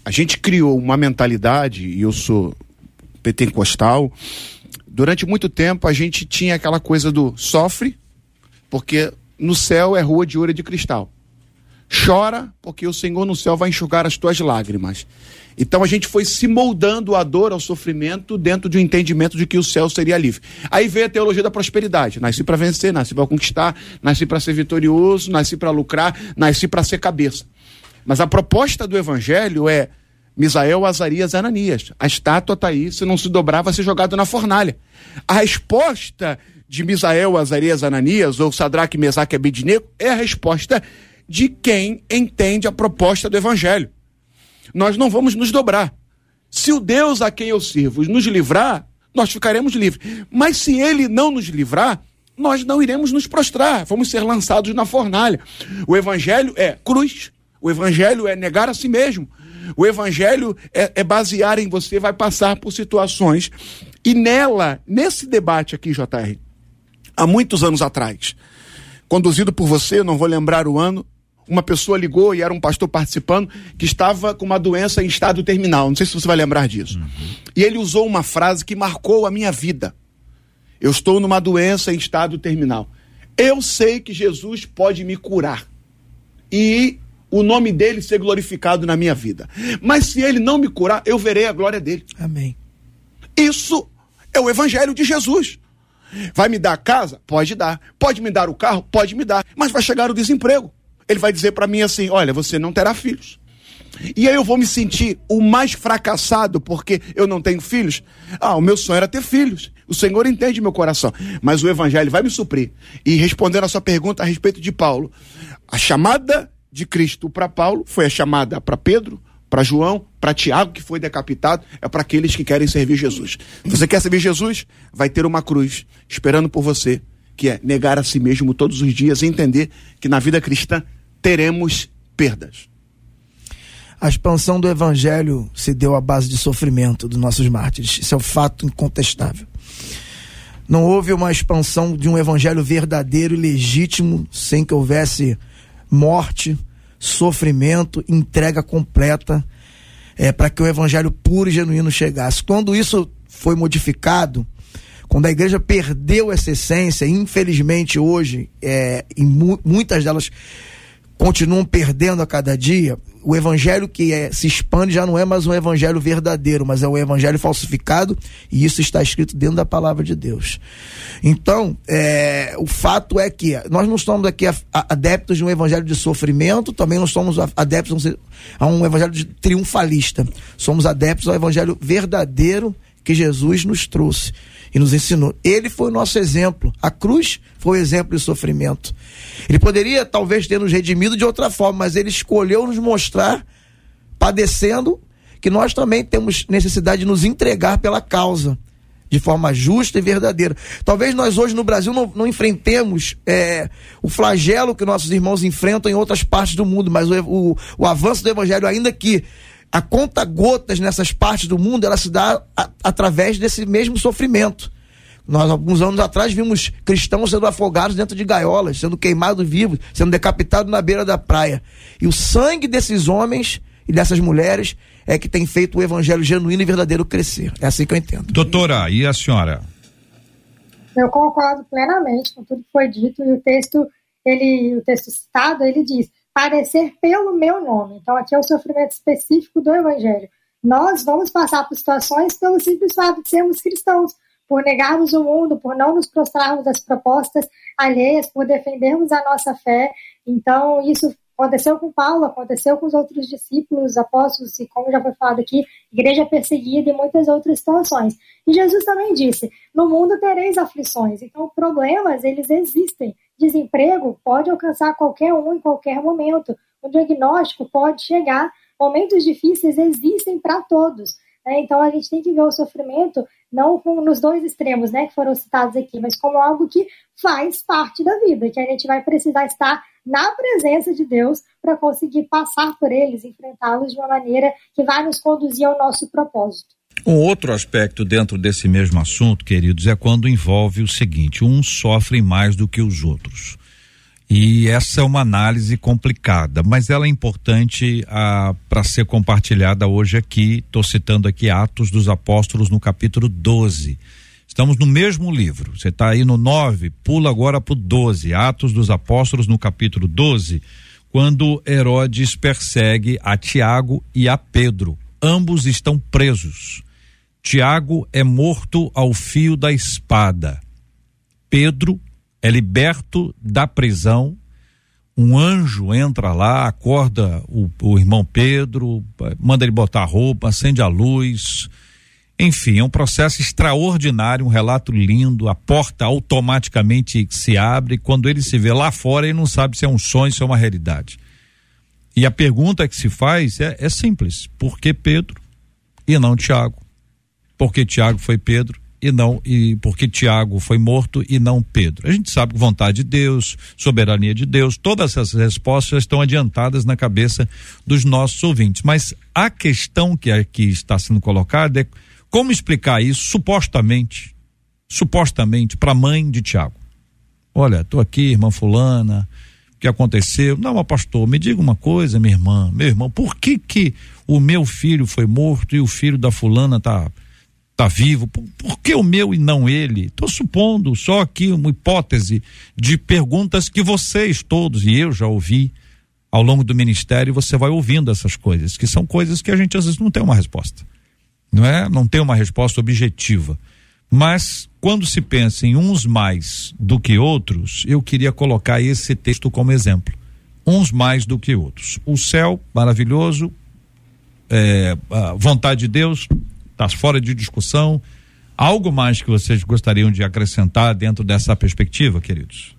A gente criou uma mentalidade, e eu sou pentecostal, durante muito tempo a gente tinha aquela coisa do sofre, porque no céu é rua de ouro e de cristal. Chora, porque o Senhor no céu vai enxugar as tuas lágrimas. Então a gente foi se moldando a dor, ao sofrimento, dentro de um entendimento de que o céu seria livre. Aí veio a teologia da prosperidade. Nasci para vencer, nasci para conquistar, nasci para ser vitorioso, nasci para lucrar, nasci para ser cabeça. Mas a proposta do evangelho é Misael, Azarias, Ananias. A estátua está aí, se não se dobrar, vai ser jogado na fornalha. A resposta de Misael, Azarias, Ananias, ou Sadraque, Mesaque e é a resposta de quem entende a proposta do Evangelho. Nós não vamos nos dobrar. Se o Deus a quem eu sirvo nos livrar, nós ficaremos livres. Mas se ele não nos livrar, nós não iremos nos prostrar, vamos ser lançados na fornalha. O Evangelho é cruz, o Evangelho é negar a si mesmo. O Evangelho é, é basear em você, vai passar por situações. E nela, nesse debate aqui, JR, há muitos anos atrás, conduzido por você, não vou lembrar o ano, uma pessoa ligou e era um pastor participando que estava com uma doença em estado terminal. Não sei se você vai lembrar disso. Uhum. E ele usou uma frase que marcou a minha vida. Eu estou numa doença em estado terminal. Eu sei que Jesus pode me curar. E o nome dele ser glorificado na minha vida. Mas se ele não me curar, eu verei a glória dele. Amém. Isso é o evangelho de Jesus. Vai me dar a casa? Pode dar. Pode me dar o carro? Pode me dar. Mas vai chegar o desemprego ele vai dizer para mim assim: olha, você não terá filhos. E aí eu vou me sentir o mais fracassado porque eu não tenho filhos? Ah, o meu sonho era ter filhos. O Senhor entende meu coração. Mas o Evangelho vai me suprir. E respondendo a sua pergunta a respeito de Paulo, a chamada de Cristo para Paulo foi a chamada para Pedro, para João, para Tiago, que foi decapitado, é para aqueles que querem servir Jesus. Você quer servir Jesus? Vai ter uma cruz esperando por você, que é negar a si mesmo todos os dias e entender que na vida cristã teremos perdas. A expansão do evangelho se deu à base de sofrimento dos nossos mártires. Isso é um fato incontestável. Não houve uma expansão de um evangelho verdadeiro e legítimo sem que houvesse morte, sofrimento, entrega completa é, para que o evangelho puro e genuíno chegasse. Quando isso foi modificado, quando a igreja perdeu essa essência, infelizmente hoje, é, em mu muitas delas continuam perdendo a cada dia, o evangelho que é, se expande já não é mais um evangelho verdadeiro, mas é um evangelho falsificado, e isso está escrito dentro da palavra de Deus. Então, é, o fato é que nós não estamos aqui adeptos de um evangelho de sofrimento, também não somos adeptos a um evangelho de triunfalista. Somos adeptos ao evangelho verdadeiro que Jesus nos trouxe e nos ensinou. Ele foi o nosso exemplo. A cruz foi o exemplo de sofrimento. Ele poderia talvez ter nos redimido de outra forma, mas ele escolheu nos mostrar, padecendo, que nós também temos necessidade de nos entregar pela causa, de forma justa e verdadeira. Talvez nós hoje no Brasil não, não enfrentemos é, o flagelo que nossos irmãos enfrentam em outras partes do mundo, mas o, o, o avanço do evangelho, ainda que a conta gotas nessas partes do mundo, ela se dá a, através desse mesmo sofrimento. Nós, alguns anos atrás, vimos cristãos sendo afogados dentro de gaiolas, sendo queimados vivos, sendo decapitados na beira da praia. E o sangue desses homens e dessas mulheres é que tem feito o evangelho genuíno e verdadeiro crescer. É assim que eu entendo. Doutora, e a senhora? Eu concordo plenamente com tudo que foi dito e o texto, ele, o texto citado, ele diz: parecer pelo meu nome. Então, aqui é o sofrimento específico do Evangelho. Nós vamos passar por situações pelo simples fato de sermos cristãos, por negarmos o mundo, por não nos prostrarmos das propostas alheias, por defendermos a nossa fé. Então, isso aconteceu com Paulo, aconteceu com os outros discípulos, apóstolos, e como já foi falado aqui, igreja perseguida e muitas outras situações. E Jesus também disse: No mundo tereis aflições. Então, problemas, eles existem. Desemprego pode alcançar qualquer um em qualquer momento. O diagnóstico pode chegar. Momentos difíceis existem para todos. Né? Então a gente tem que ver o sofrimento não nos dois extremos, né, que foram citados aqui, mas como algo que faz parte da vida, que a gente vai precisar estar na presença de Deus para conseguir passar por eles, enfrentá-los de uma maneira que vai nos conduzir ao nosso propósito. Um outro aspecto dentro desse mesmo assunto, queridos, é quando envolve o seguinte: uns sofrem mais do que os outros. E essa é uma análise complicada, mas ela é importante ah, para ser compartilhada hoje aqui. Estou citando aqui Atos dos Apóstolos no capítulo 12. Estamos no mesmo livro. Você está aí no 9, pula agora para o 12. Atos dos Apóstolos no capítulo 12, quando Herodes persegue a Tiago e a Pedro. Ambos estão presos. Tiago é morto ao fio da espada. Pedro é liberto da prisão. Um anjo entra lá, acorda o, o irmão Pedro, manda ele botar a roupa, acende a luz. Enfim, é um processo extraordinário, um relato lindo. A porta automaticamente se abre. Quando ele se vê lá fora, ele não sabe se é um sonho, se é uma realidade. E a pergunta que se faz é, é simples: por que Pedro e não Tiago? porque Tiago foi Pedro e não e porque Tiago foi morto e não Pedro. A gente sabe que vontade de Deus, soberania de Deus, todas essas respostas estão adiantadas na cabeça dos nossos ouvintes. Mas a questão que aqui está sendo colocada é como explicar isso supostamente, supostamente para a mãe de Tiago. Olha, estou aqui, irmã fulana, o que aconteceu? Não, pastor, me diga uma coisa, minha irmã, meu irmão, por que que o meu filho foi morto e o filho da fulana está está vivo, por, por, que o meu e não ele? Estou supondo só aqui uma hipótese de perguntas que vocês todos e eu já ouvi ao longo do ministério, você vai ouvindo essas coisas, que são coisas que a gente às vezes não tem uma resposta, não é? Não tem uma resposta objetiva. Mas quando se pensa em uns mais do que outros, eu queria colocar esse texto como exemplo. Uns mais do que outros. O céu maravilhoso, é, a vontade de Deus, está fora de discussão. Algo mais que vocês gostariam de acrescentar dentro dessa perspectiva, queridos?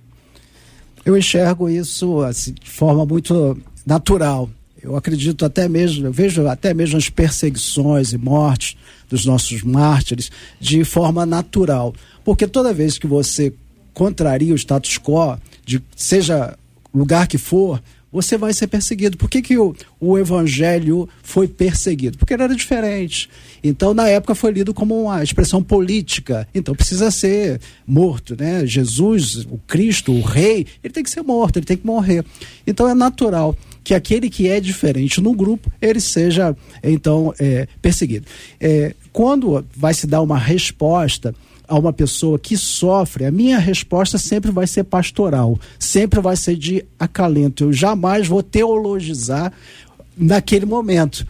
Eu enxergo isso assim, de forma muito natural. Eu acredito até mesmo, eu vejo até mesmo as perseguições e mortes dos nossos mártires de forma natural. Porque toda vez que você contraria o status quo, de seja lugar que for, você vai ser perseguido. Por que, que o, o evangelho foi perseguido? Porque ele era diferente. Então, na época, foi lido como uma expressão política. Então, precisa ser morto, né? Jesus, o Cristo, o rei, ele tem que ser morto, ele tem que morrer. Então, é natural que aquele que é diferente no grupo, ele seja, então, é, perseguido. É, quando vai se dar uma resposta a uma pessoa que sofre, a minha resposta sempre vai ser pastoral, sempre vai ser de acalento. Eu jamais vou teologizar naquele momento.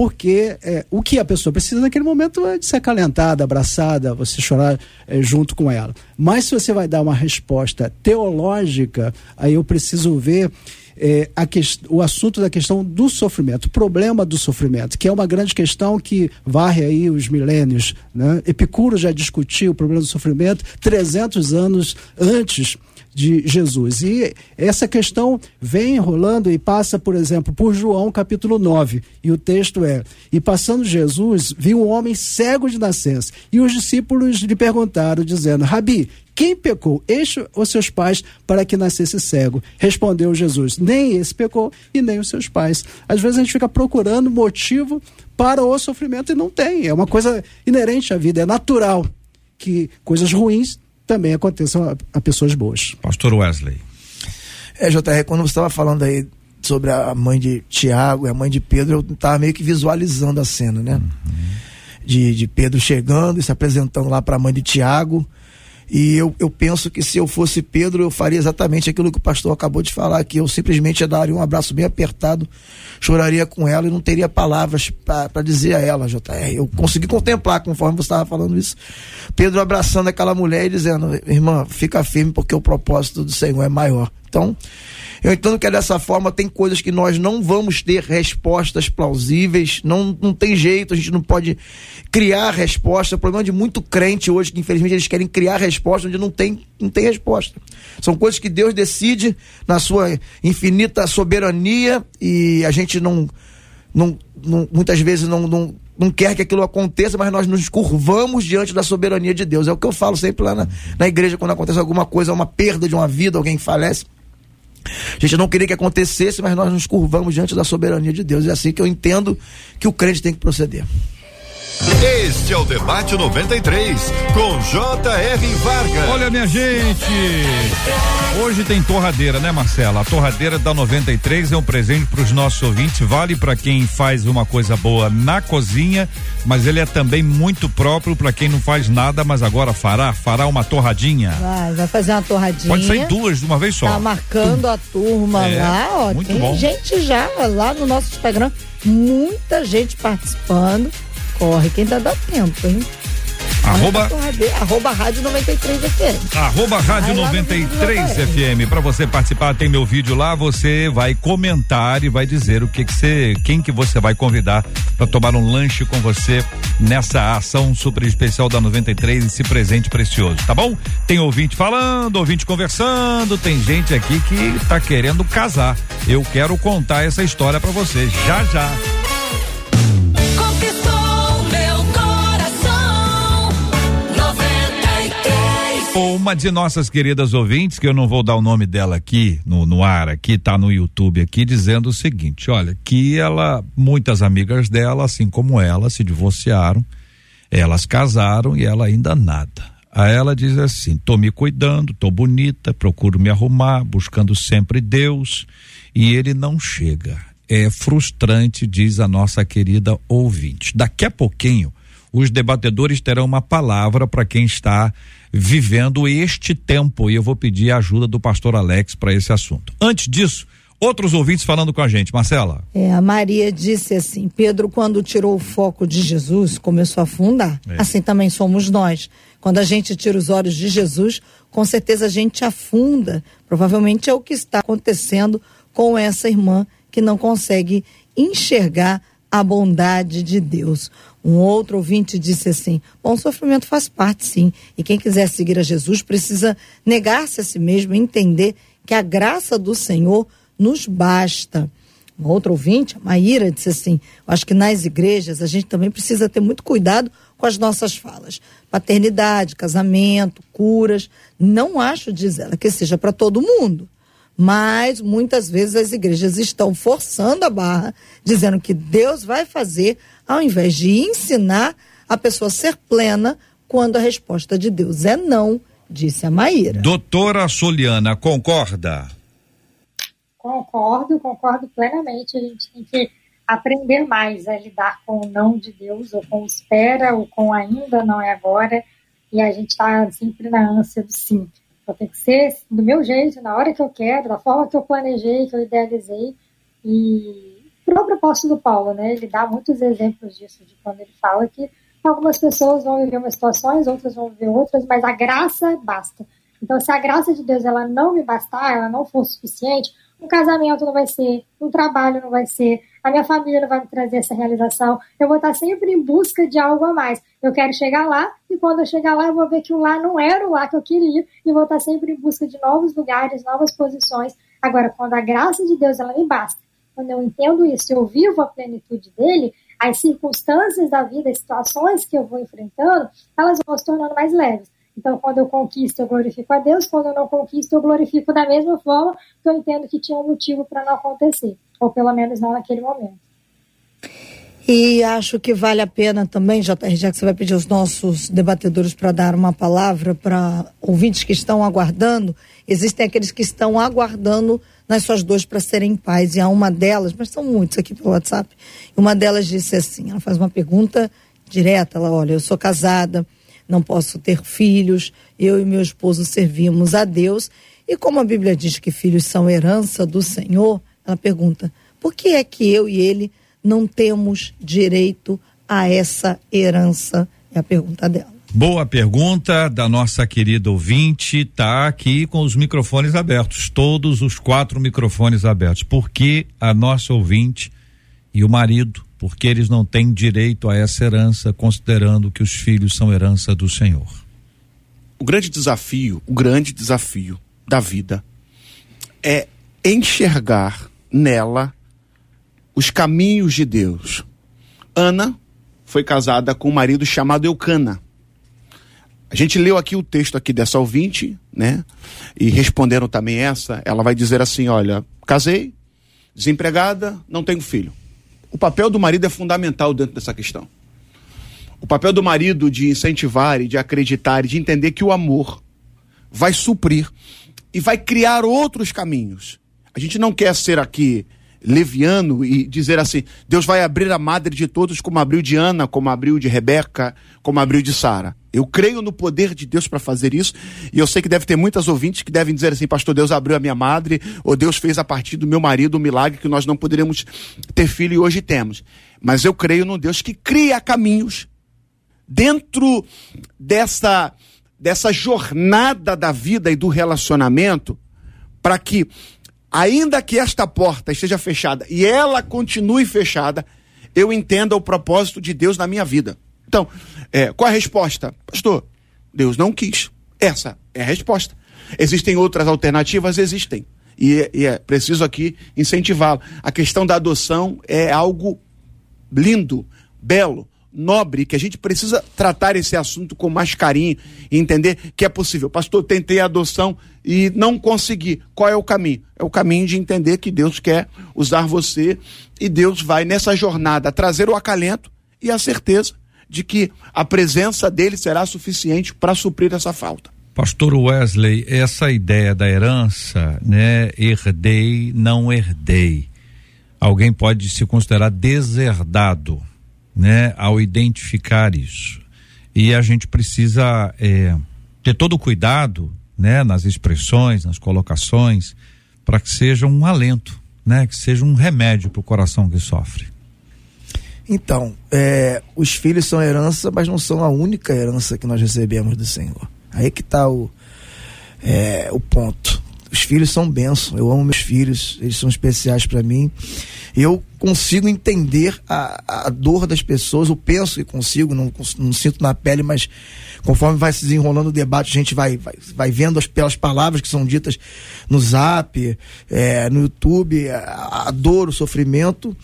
Porque é, o que a pessoa precisa naquele momento é de ser acalentada, abraçada, você chorar é, junto com ela. Mas se você vai dar uma resposta teológica, aí eu preciso ver é, que, o assunto da questão do sofrimento, o problema do sofrimento, que é uma grande questão que varre aí os milênios. Né? Epicuro já discutiu o problema do sofrimento 300 anos antes de Jesus. E essa questão vem enrolando e passa, por exemplo, por João capítulo 9. E o texto é: E passando Jesus, viu um homem cego de nascença. E os discípulos lhe perguntaram, dizendo: Rabi, quem pecou, este ou seus pais, para que nascesse cego? Respondeu Jesus: Nem esse pecou e nem os seus pais. Às vezes a gente fica procurando motivo para o sofrimento e não tem. É uma coisa inerente à vida, é natural que coisas ruins também aconteçam a, a pessoas boas. Pastor Wesley. É, JR, quando você estava falando aí sobre a mãe de Tiago e a mãe de Pedro, eu estava meio que visualizando a cena, né? Uhum. De, de Pedro chegando e se apresentando lá para a mãe de Tiago e eu, eu penso que se eu fosse Pedro, eu faria exatamente aquilo que o pastor acabou de falar, que eu simplesmente daria um abraço bem apertado, choraria com ela e não teria palavras para dizer a ela, JR. Eu consegui contemplar, conforme você estava falando isso, Pedro abraçando aquela mulher e dizendo, irmã, fica firme porque o propósito do Senhor é maior. Então, eu entendo que é dessa forma, tem coisas que nós não vamos ter respostas plausíveis, não, não tem jeito, a gente não pode criar resposta. O problema de muito crente hoje, que infelizmente eles querem criar resposta onde não tem, não tem resposta. São coisas que Deus decide na sua infinita soberania e a gente não, não, não muitas vezes não, não não quer que aquilo aconteça, mas nós nos curvamos diante da soberania de Deus. É o que eu falo sempre lá na, na igreja, quando acontece alguma coisa, uma perda de uma vida, alguém falece. A gente não queria que acontecesse, mas nós nos curvamos diante da soberania de Deus. É assim que eu entendo que o crente tem que proceder. Este é o Debate 93, com J.R. Vargas. Olha, minha gente, hoje tem torradeira, né, Marcela? A torradeira da 93 é um presente para os nossos ouvintes, vale para quem faz uma coisa boa na cozinha, mas ele é também muito próprio para quem não faz nada, mas agora fará, fará uma torradinha. Vai, vai fazer uma torradinha. Pode sair duas de uma vez só. Tá marcando a turma É, lá, ó. muito Tem bom. gente já lá no nosso Instagram, muita gente participando. Corre, que ainda dá tempo, hein? Arroba Arroba Rádio 93 FM. Arroba Rádio Vai lá no 93 vídeo do FM. Para você participar, tem meu vídeo lá. Você vai comentar e vai dizer o que que você, quem que você vai convidar para tomar um lanche com você nessa ação super especial da 93, esse presente precioso, tá bom? Tem ouvinte falando, ouvinte conversando, tem gente aqui que tá querendo casar. Eu quero contar essa história para vocês já já. Uma de nossas queridas ouvintes, que eu não vou dar o nome dela aqui no, no ar, aqui tá no YouTube aqui, dizendo o seguinte: olha, que ela, muitas amigas dela, assim como ela, se divorciaram, elas casaram e ela ainda nada. Aí ela diz assim: tô me cuidando, tô bonita, procuro me arrumar, buscando sempre Deus, e ele não chega. É frustrante, diz a nossa querida ouvinte. Daqui a pouquinho, os debatedores terão uma palavra para quem está vivendo este tempo e eu vou pedir a ajuda do pastor Alex para esse assunto. Antes disso, outros ouvintes falando com a gente. Marcela. É, a Maria disse assim: Pedro, quando tirou o foco de Jesus, começou a afundar. É. Assim também somos nós. Quando a gente tira os olhos de Jesus, com certeza a gente afunda. Provavelmente é o que está acontecendo com essa irmã que não consegue enxergar a bondade de Deus. Um outro ouvinte disse assim: Bom, o sofrimento faz parte, sim. E quem quiser seguir a Jesus precisa negar-se a si mesmo e entender que a graça do Senhor nos basta. Um outro ouvinte, a Maíra, disse assim: Acho que nas igrejas a gente também precisa ter muito cuidado com as nossas falas. Paternidade, casamento, curas. Não acho, diz ela, que seja para todo mundo mas muitas vezes as igrejas estão forçando a barra, dizendo que Deus vai fazer, ao invés de ensinar a pessoa a ser plena, quando a resposta de Deus é não, disse a Maíra. Doutora Soliana, concorda? Concordo, concordo plenamente. A gente tem que aprender mais a lidar com o não de Deus, ou com espera, ou com ainda não é agora, e a gente está sempre na ânsia do sim. Então tem que ser do meu jeito, na hora que eu quero, da forma que eu planejei, que eu idealizei. E o próprio apóstolo Paulo, né, ele dá muitos exemplos disso, de quando ele fala que algumas pessoas vão viver umas situações, outras vão viver outras, mas a graça basta. Então, se a graça de Deus ela não me bastar, ela não for suficiente, um casamento não vai ser, um trabalho não vai ser, a minha família não vai me trazer essa realização. Eu vou estar sempre em busca de algo a mais. Eu quero chegar lá e quando eu chegar lá eu vou ver que o lá não era o lá que eu queria e vou estar sempre em busca de novos lugares, novas posições. Agora, quando a graça de Deus ela me basta, quando eu entendo isso, eu vivo a plenitude dele, as circunstâncias da vida, as situações que eu vou enfrentando, elas vão se tornando mais leves. Então, quando eu conquisto, eu glorifico a Deus. Quando eu não conquisto, eu glorifico da mesma forma, porque eu entendo que tinha um motivo para não acontecer, ou pelo menos não naquele momento. E acho que vale a pena também, JR, já que você vai pedir aos nossos debatedores para dar uma palavra para ouvintes que estão aguardando, existem aqueles que estão aguardando nas suas dores para serem pais. E há uma delas, mas são muitos aqui pelo WhatsApp, uma delas disse assim: ela faz uma pergunta direta, ela, olha, eu sou casada não posso ter filhos, eu e meu esposo servimos a Deus. E como a Bíblia diz que filhos são herança do Senhor, ela pergunta: por que é que eu e ele não temos direito a essa herança? É a pergunta dela. Boa pergunta da nossa querida ouvinte, tá aqui com os microfones abertos, todos os quatro microfones abertos. Por que a nossa ouvinte e o marido porque eles não têm direito a essa herança, considerando que os filhos são herança do Senhor. O grande desafio, o grande desafio da vida é enxergar nela os caminhos de Deus. Ana foi casada com um marido chamado Eucana. A gente leu aqui o texto aqui dessa ouvinte, né? E respondendo também essa, ela vai dizer assim: olha, casei, desempregada, não tenho filho. O papel do marido é fundamental dentro dessa questão. O papel do marido de incentivar e de acreditar e de entender que o amor vai suprir e vai criar outros caminhos. A gente não quer ser aqui leviano e dizer assim: Deus vai abrir a madre de todos, como abriu de Ana, como abriu de Rebeca, como abriu de Sara. Eu creio no poder de Deus para fazer isso, e eu sei que deve ter muitas ouvintes que devem dizer assim: Pastor, Deus abriu a minha madre, ou Deus fez a partir do meu marido um milagre que nós não poderíamos ter filho e hoje temos. Mas eu creio no Deus que cria caminhos dentro dessa, dessa jornada da vida e do relacionamento para que ainda que esta porta esteja fechada e ela continue fechada, eu entenda o propósito de Deus na minha vida. Então, é, qual a resposta? Pastor, Deus não quis. Essa é a resposta. Existem outras alternativas? Existem. E, e é preciso aqui incentivá-lo. A questão da adoção é algo lindo, belo, nobre, que a gente precisa tratar esse assunto com mais carinho e entender que é possível. Pastor, tentei a adoção e não consegui. Qual é o caminho? É o caminho de entender que Deus quer usar você e Deus vai nessa jornada trazer o acalento e a certeza de que a presença dele será suficiente para suprir essa falta. Pastor Wesley, essa ideia da herança, né, herdei, não herdei. Alguém pode se considerar deserdado né, ao identificar isso. E a gente precisa é, ter todo o cuidado, né, nas expressões, nas colocações, para que seja um alento, né, que seja um remédio para o coração que sofre. Então, é, os filhos são herança, mas não são a única herança que nós recebemos do Senhor. Aí que está o, é, o ponto. Os filhos são bênção. Eu amo meus filhos, eles são especiais para mim. Eu consigo entender a, a dor das pessoas, eu penso que consigo, não, não sinto na pele, mas conforme vai se desenrolando o debate, a gente vai, vai, vai vendo as, pelas palavras que são ditas no zap, é, no YouTube, a, a dor, o sofrimento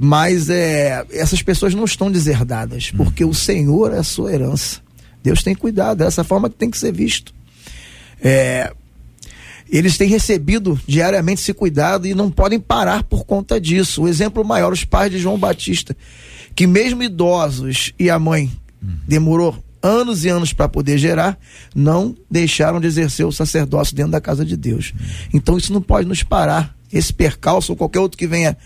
mas é, essas pessoas não estão deserdadas, porque o Senhor é a sua herança. Deus tem cuidado, dessa forma que tem que ser visto. É, eles têm recebido diariamente esse cuidado e não podem parar por conta disso. O exemplo maior, os pais de João Batista, que mesmo idosos e a mãe demorou anos e anos para poder gerar, não deixaram de exercer o sacerdócio dentro da casa de Deus. Então isso não pode nos parar. Esse percalço ou qualquer outro que venha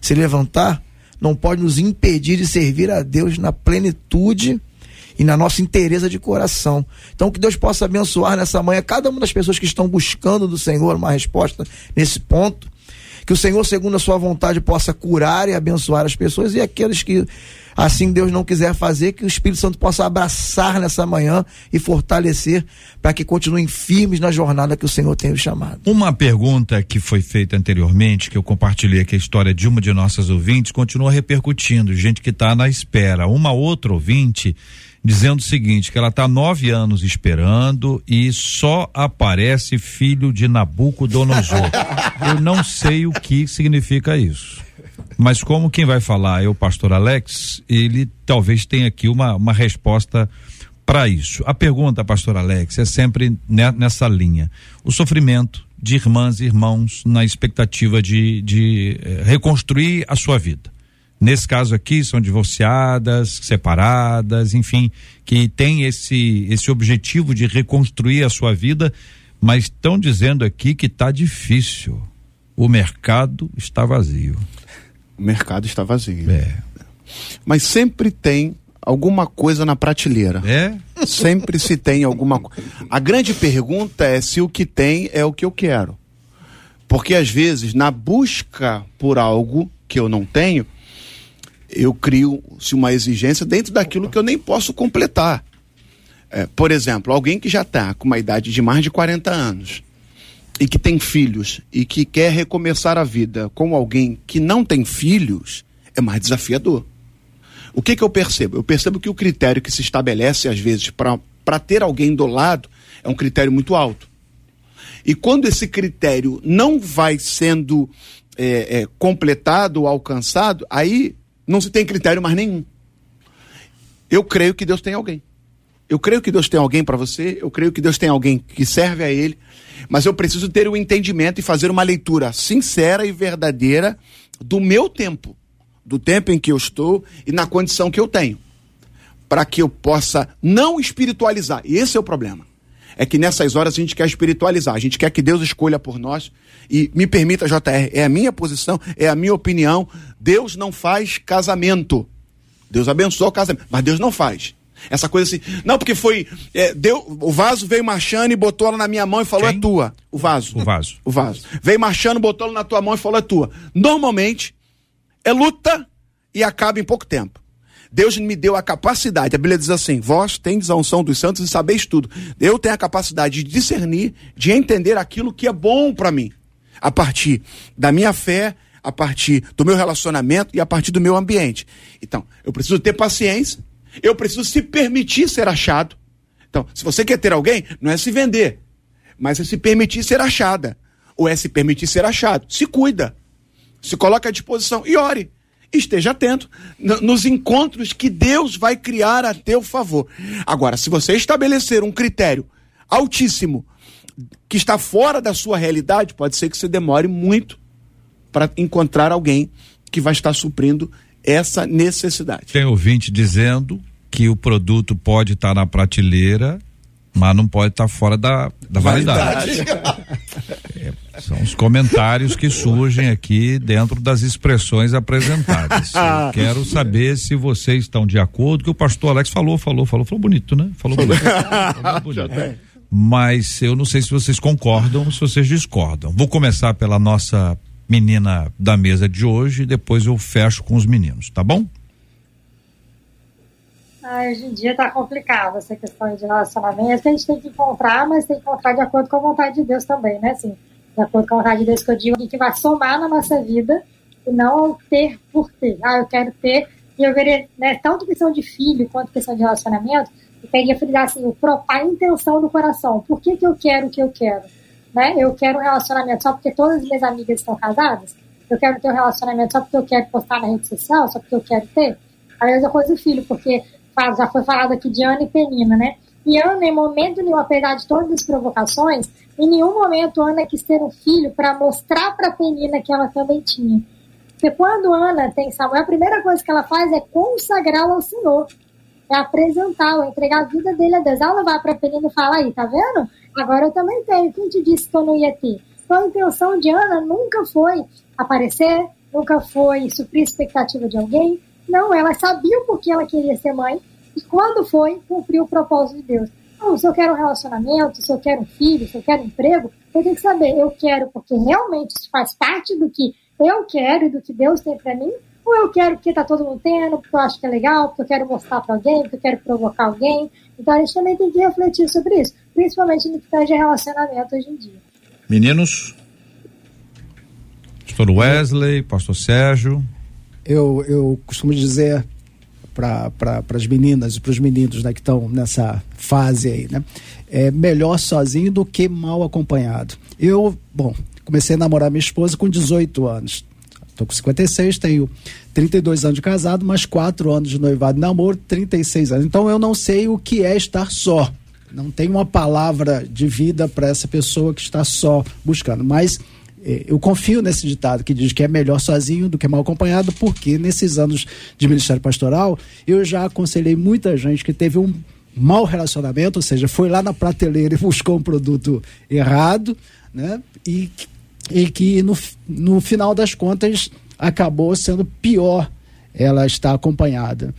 se levantar, não pode nos impedir de servir a Deus na plenitude e na nossa inteireza de coração. Então, que Deus possa abençoar nessa manhã cada uma das pessoas que estão buscando do Senhor uma resposta nesse ponto. Que o Senhor, segundo a sua vontade, possa curar e abençoar as pessoas e aqueles que assim Deus não quiser fazer, que o Espírito Santo possa abraçar nessa manhã e fortalecer para que continuem firmes na jornada que o Senhor tem chamado. Uma pergunta que foi feita anteriormente, que eu compartilhei aqui a história de uma de nossas ouvintes, continua repercutindo, gente que está na espera. Uma outra ouvinte dizendo o seguinte, que ela está nove anos esperando e só aparece filho de Nabucodonosor. eu não sei o que significa isso. Mas como quem vai falar é o pastor Alex, ele talvez tenha aqui uma, uma resposta para isso. A pergunta, pastor Alex, é sempre nessa linha. O sofrimento de irmãs e irmãos na expectativa de, de eh, reconstruir a sua vida. Nesse caso aqui, são divorciadas, separadas, enfim, que tem esse, esse objetivo de reconstruir a sua vida, mas estão dizendo aqui que está difícil. O mercado está vazio o mercado está vazio. É. Mas sempre tem alguma coisa na prateleira. É? Sempre se tem alguma coisa. A grande pergunta é se o que tem é o que eu quero. Porque às vezes, na busca por algo que eu não tenho, eu crio-se uma exigência dentro daquilo que eu nem posso completar. É, por exemplo, alguém que já está com uma idade de mais de 40 anos e que tem filhos e que quer recomeçar a vida com alguém que não tem filhos, é mais desafiador. O que, que eu percebo? Eu percebo que o critério que se estabelece, às vezes, para ter alguém do lado, é um critério muito alto. E quando esse critério não vai sendo é, é, completado alcançado, aí não se tem critério mais nenhum. Eu creio que Deus tem alguém. Eu creio que Deus tem alguém para você, eu creio que Deus tem alguém que serve a Ele, mas eu preciso ter o um entendimento e fazer uma leitura sincera e verdadeira do meu tempo, do tempo em que eu estou e na condição que eu tenho, para que eu possa não espiritualizar. E esse é o problema. É que nessas horas a gente quer espiritualizar, a gente quer que Deus escolha por nós. E me permita, JR, é a minha posição, é a minha opinião. Deus não faz casamento. Deus abençoa o casamento, mas Deus não faz. Essa coisa assim. Não, porque foi. É, deu, o vaso veio marchando e botou ela na minha mão e falou: Quem? é tua. O vaso. O vaso. O vaso. Veio marchando, botou ela na tua mão e falou: é tua. Normalmente, é luta e acaba em pouco tempo. Deus me deu a capacidade, a Bíblia diz assim: vós tendes a unção dos santos e sabeis tudo. Eu tenho a capacidade de discernir, de entender aquilo que é bom para mim, a partir da minha fé, a partir do meu relacionamento e a partir do meu ambiente. Então, eu preciso ter paciência, eu preciso se permitir ser achado. Então, se você quer ter alguém, não é se vender, mas é se permitir ser achada. Ou é se permitir ser achado. Se cuida. Se coloca à disposição e ore. Esteja atento nos encontros que Deus vai criar a teu favor. Agora, se você estabelecer um critério altíssimo que está fora da sua realidade, pode ser que você demore muito para encontrar alguém que vai estar suprindo essa necessidade. Tem ouvinte dizendo que o produto pode estar tá na prateleira, mas não pode estar tá fora da, da validade. validade. é, são os comentários que surgem aqui dentro das expressões apresentadas. Eu quero saber se vocês estão de acordo, que o pastor Alex falou, falou, falou, falou bonito, né? Falou bonito. falou bonito. Mas eu não sei se vocês concordam ou se vocês discordam. Vou começar pela nossa menina da mesa de hoje e depois eu fecho com os meninos, tá bom? Ah, hoje em dia tá complicado essa questão de relacionamento. A gente tem que encontrar, mas tem que encontrar de acordo com a vontade de Deus também, né? Assim, de acordo com a vontade de Deus que eu digo, que vai somar na nossa vida e não ter por ter. Ah, eu quero ter, e eu veria, né, tanto questão de filho quanto questão de relacionamento, eu queria frisar assim, a intenção do coração. Por que, que eu quero o que eu quero? Né? Eu quero um relacionamento só porque todas as minhas amigas estão casadas? Eu quero ter um relacionamento só porque eu quero postar na rede social? Só porque eu quero ter? A mesma coisa o filho, porque já foi falado aqui de Ana e Penina, né? E Ana, em momento nenhum, apesar de todas as provocações, em nenhum momento Ana quis ter um filho para mostrar para Penina que ela também tinha. Porque quando Ana tem Samuel, a primeira coisa que ela faz é consagrá-lo ao Senhor. É apresentá-lo, é entregar a vida dele a Deus. Ela vai para Penina e fala aí, tá vendo? Agora eu também tenho. Quem te disse que eu não ia ter? Então a intenção de Ana nunca foi aparecer, nunca foi suprir a expectativa de alguém. Não, ela sabia o porquê ela queria ser mãe e quando foi, cumpriu o propósito de Deus. Então, se eu quero um relacionamento, se eu quero um filho, se eu quero um emprego, eu tenho que saber, eu quero porque realmente isso faz parte do que eu quero e do que Deus tem para mim, ou eu quero porque tá todo mundo tendo, porque eu acho que é legal, porque eu quero mostrar para alguém, porque eu quero provocar alguém. Então a gente também tem que refletir sobre isso, principalmente no que tange relacionamento hoje em dia. Meninos, Pastor Wesley, Pastor Sérgio. Eu, eu costumo dizer para pra, as meninas e para os meninos né, que estão nessa fase aí, né? É melhor sozinho do que mal acompanhado. Eu, bom, comecei a namorar minha esposa com 18 anos. Estou com 56, tenho 32 anos de casado, mais 4 anos de noivado e namoro, 36 anos. Então eu não sei o que é estar só. Não tem uma palavra de vida para essa pessoa que está só buscando. Mas eh, eu confio nesse ditado que diz que é melhor sozinho do que mal acompanhado, porque nesses anos de ministério pastoral eu já aconselhei muita gente que teve um mau relacionamento, ou seja, foi lá na prateleira e buscou um produto errado, né? E, e que no, no final das contas acabou sendo pior ela estar acompanhada.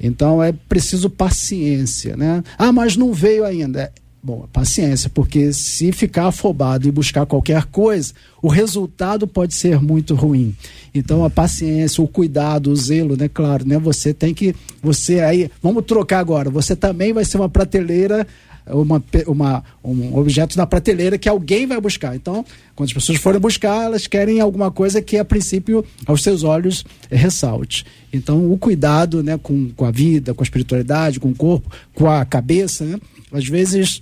Então é preciso paciência, né? Ah, mas não veio ainda. Bom, paciência, porque se ficar afobado e buscar qualquer coisa, o resultado pode ser muito ruim. Então a paciência, o cuidado, o zelo, né? Claro, né? Você tem que, você aí, vamos trocar agora. Você também vai ser uma prateleira uma, uma, um objeto na prateleira que alguém vai buscar. Então, quando as pessoas forem buscar, elas querem alguma coisa que, a princípio, aos seus olhos, ressalte. Então, o cuidado né, com, com a vida, com a espiritualidade, com o corpo, com a cabeça, né? às vezes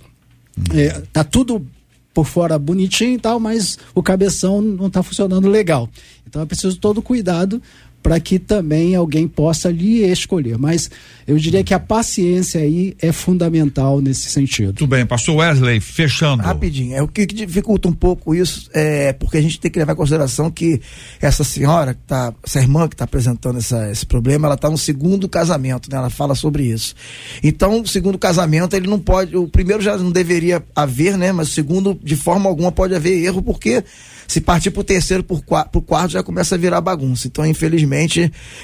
é, tá tudo por fora bonitinho e tal, mas o cabeção não está funcionando legal. Então é preciso todo cuidado para que também alguém possa lhe escolher. Mas eu diria que a paciência aí é fundamental nesse sentido. Tudo bem, pastor Wesley, fechando. Rapidinho, é o que dificulta um pouco isso, é porque a gente tem que levar em consideração que essa senhora, que tá, essa irmã que está apresentando essa, esse problema, ela está no segundo casamento, né? Ela fala sobre isso. Então, o segundo casamento, ele não pode, o primeiro já não deveria haver, né? Mas o segundo, de forma alguma, pode haver erro, porque se partir para o terceiro, para o quarto, já começa a virar bagunça. Então, infelizmente,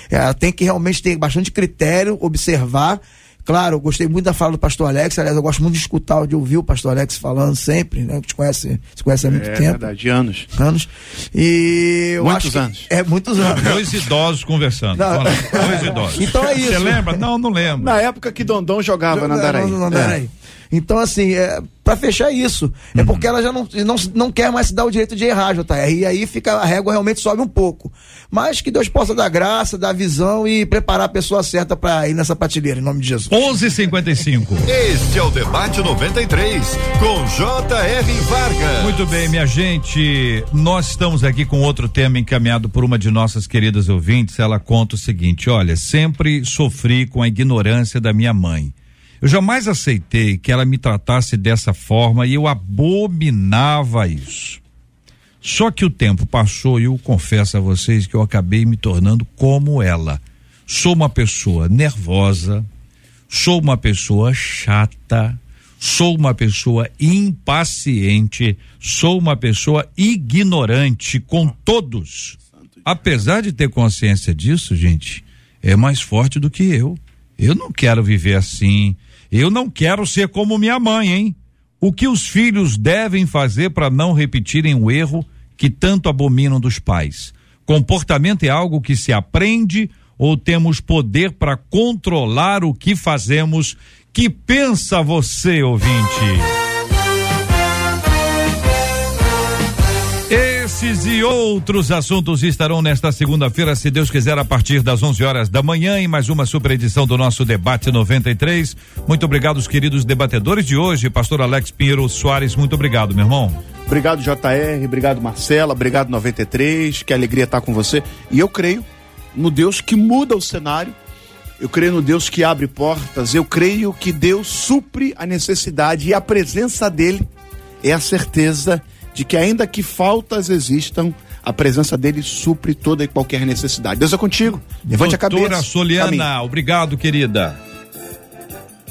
é, tem que realmente ter bastante critério, observar. Claro, eu gostei muito da fala do pastor Alex, aliás, eu gosto muito de escutar, de ouvir o pastor Alex falando sempre, né? Que te conhece, se conhece há muito é, tempo. verdade, anos. Anos. E eu muitos acho anos. É, muitos anos. Dois idosos conversando. Não, Dois idosos. Então é isso. Você lembra? Não, não lembro. Na época que Dondon jogava na Andaraí. Não, não, Andaraí. Então, assim, é, para fechar isso, é Uhum. porque ela já não, não, não quer mais se dar o direito de errar, JR. E aí fica, a régua realmente sobe um pouco. Mas que Deus possa dar graça, dar visão e preparar a pessoa certa para ir nessa prateleira, em nome de Jesus. 11:55. Este é o Debate 93, com J.R. Vargas. Muito bem, minha gente. Nós estamos aqui com outro tema encaminhado por uma de nossas queridas ouvintes. Ela conta o seguinte: olha, sempre sofri com a ignorância da minha mãe. Eu jamais aceitei que ela me tratasse dessa forma e eu abominava isso. Só que o tempo passou e eu confesso a vocês que eu acabei me tornando como ela. Sou uma pessoa nervosa, sou uma pessoa chata, sou uma pessoa impaciente, sou uma pessoa ignorante com todos. Apesar de ter consciência disso, gente, é mais forte do que eu. Eu não quero viver assim. Eu não quero ser como minha mãe, hein? O que os filhos devem fazer para não repetirem o erro que tanto abominam dos pais? Comportamento é algo que se aprende ou temos poder para controlar o que fazemos? Que pensa você, ouvinte? Esses e outros assuntos estarão nesta segunda-feira, se Deus quiser, a partir das 11 horas da manhã, em mais uma super edição do nosso Debate 93. Muito obrigado, os queridos debatedores de hoje. Pastor Alex Pinheiro Soares, muito obrigado, meu irmão. Obrigado, JR. Obrigado, Marcela. Obrigado, 93. Que alegria estar com você. E eu creio no Deus que muda o cenário. Eu creio no Deus que abre portas. Eu creio que Deus supre a necessidade e a presença dele é a certeza que ainda que faltas existam, a presença dele supre toda e qualquer necessidade. Deus é contigo. Levante Doutora a cabeça. Doutora Soliana, obrigado, querida.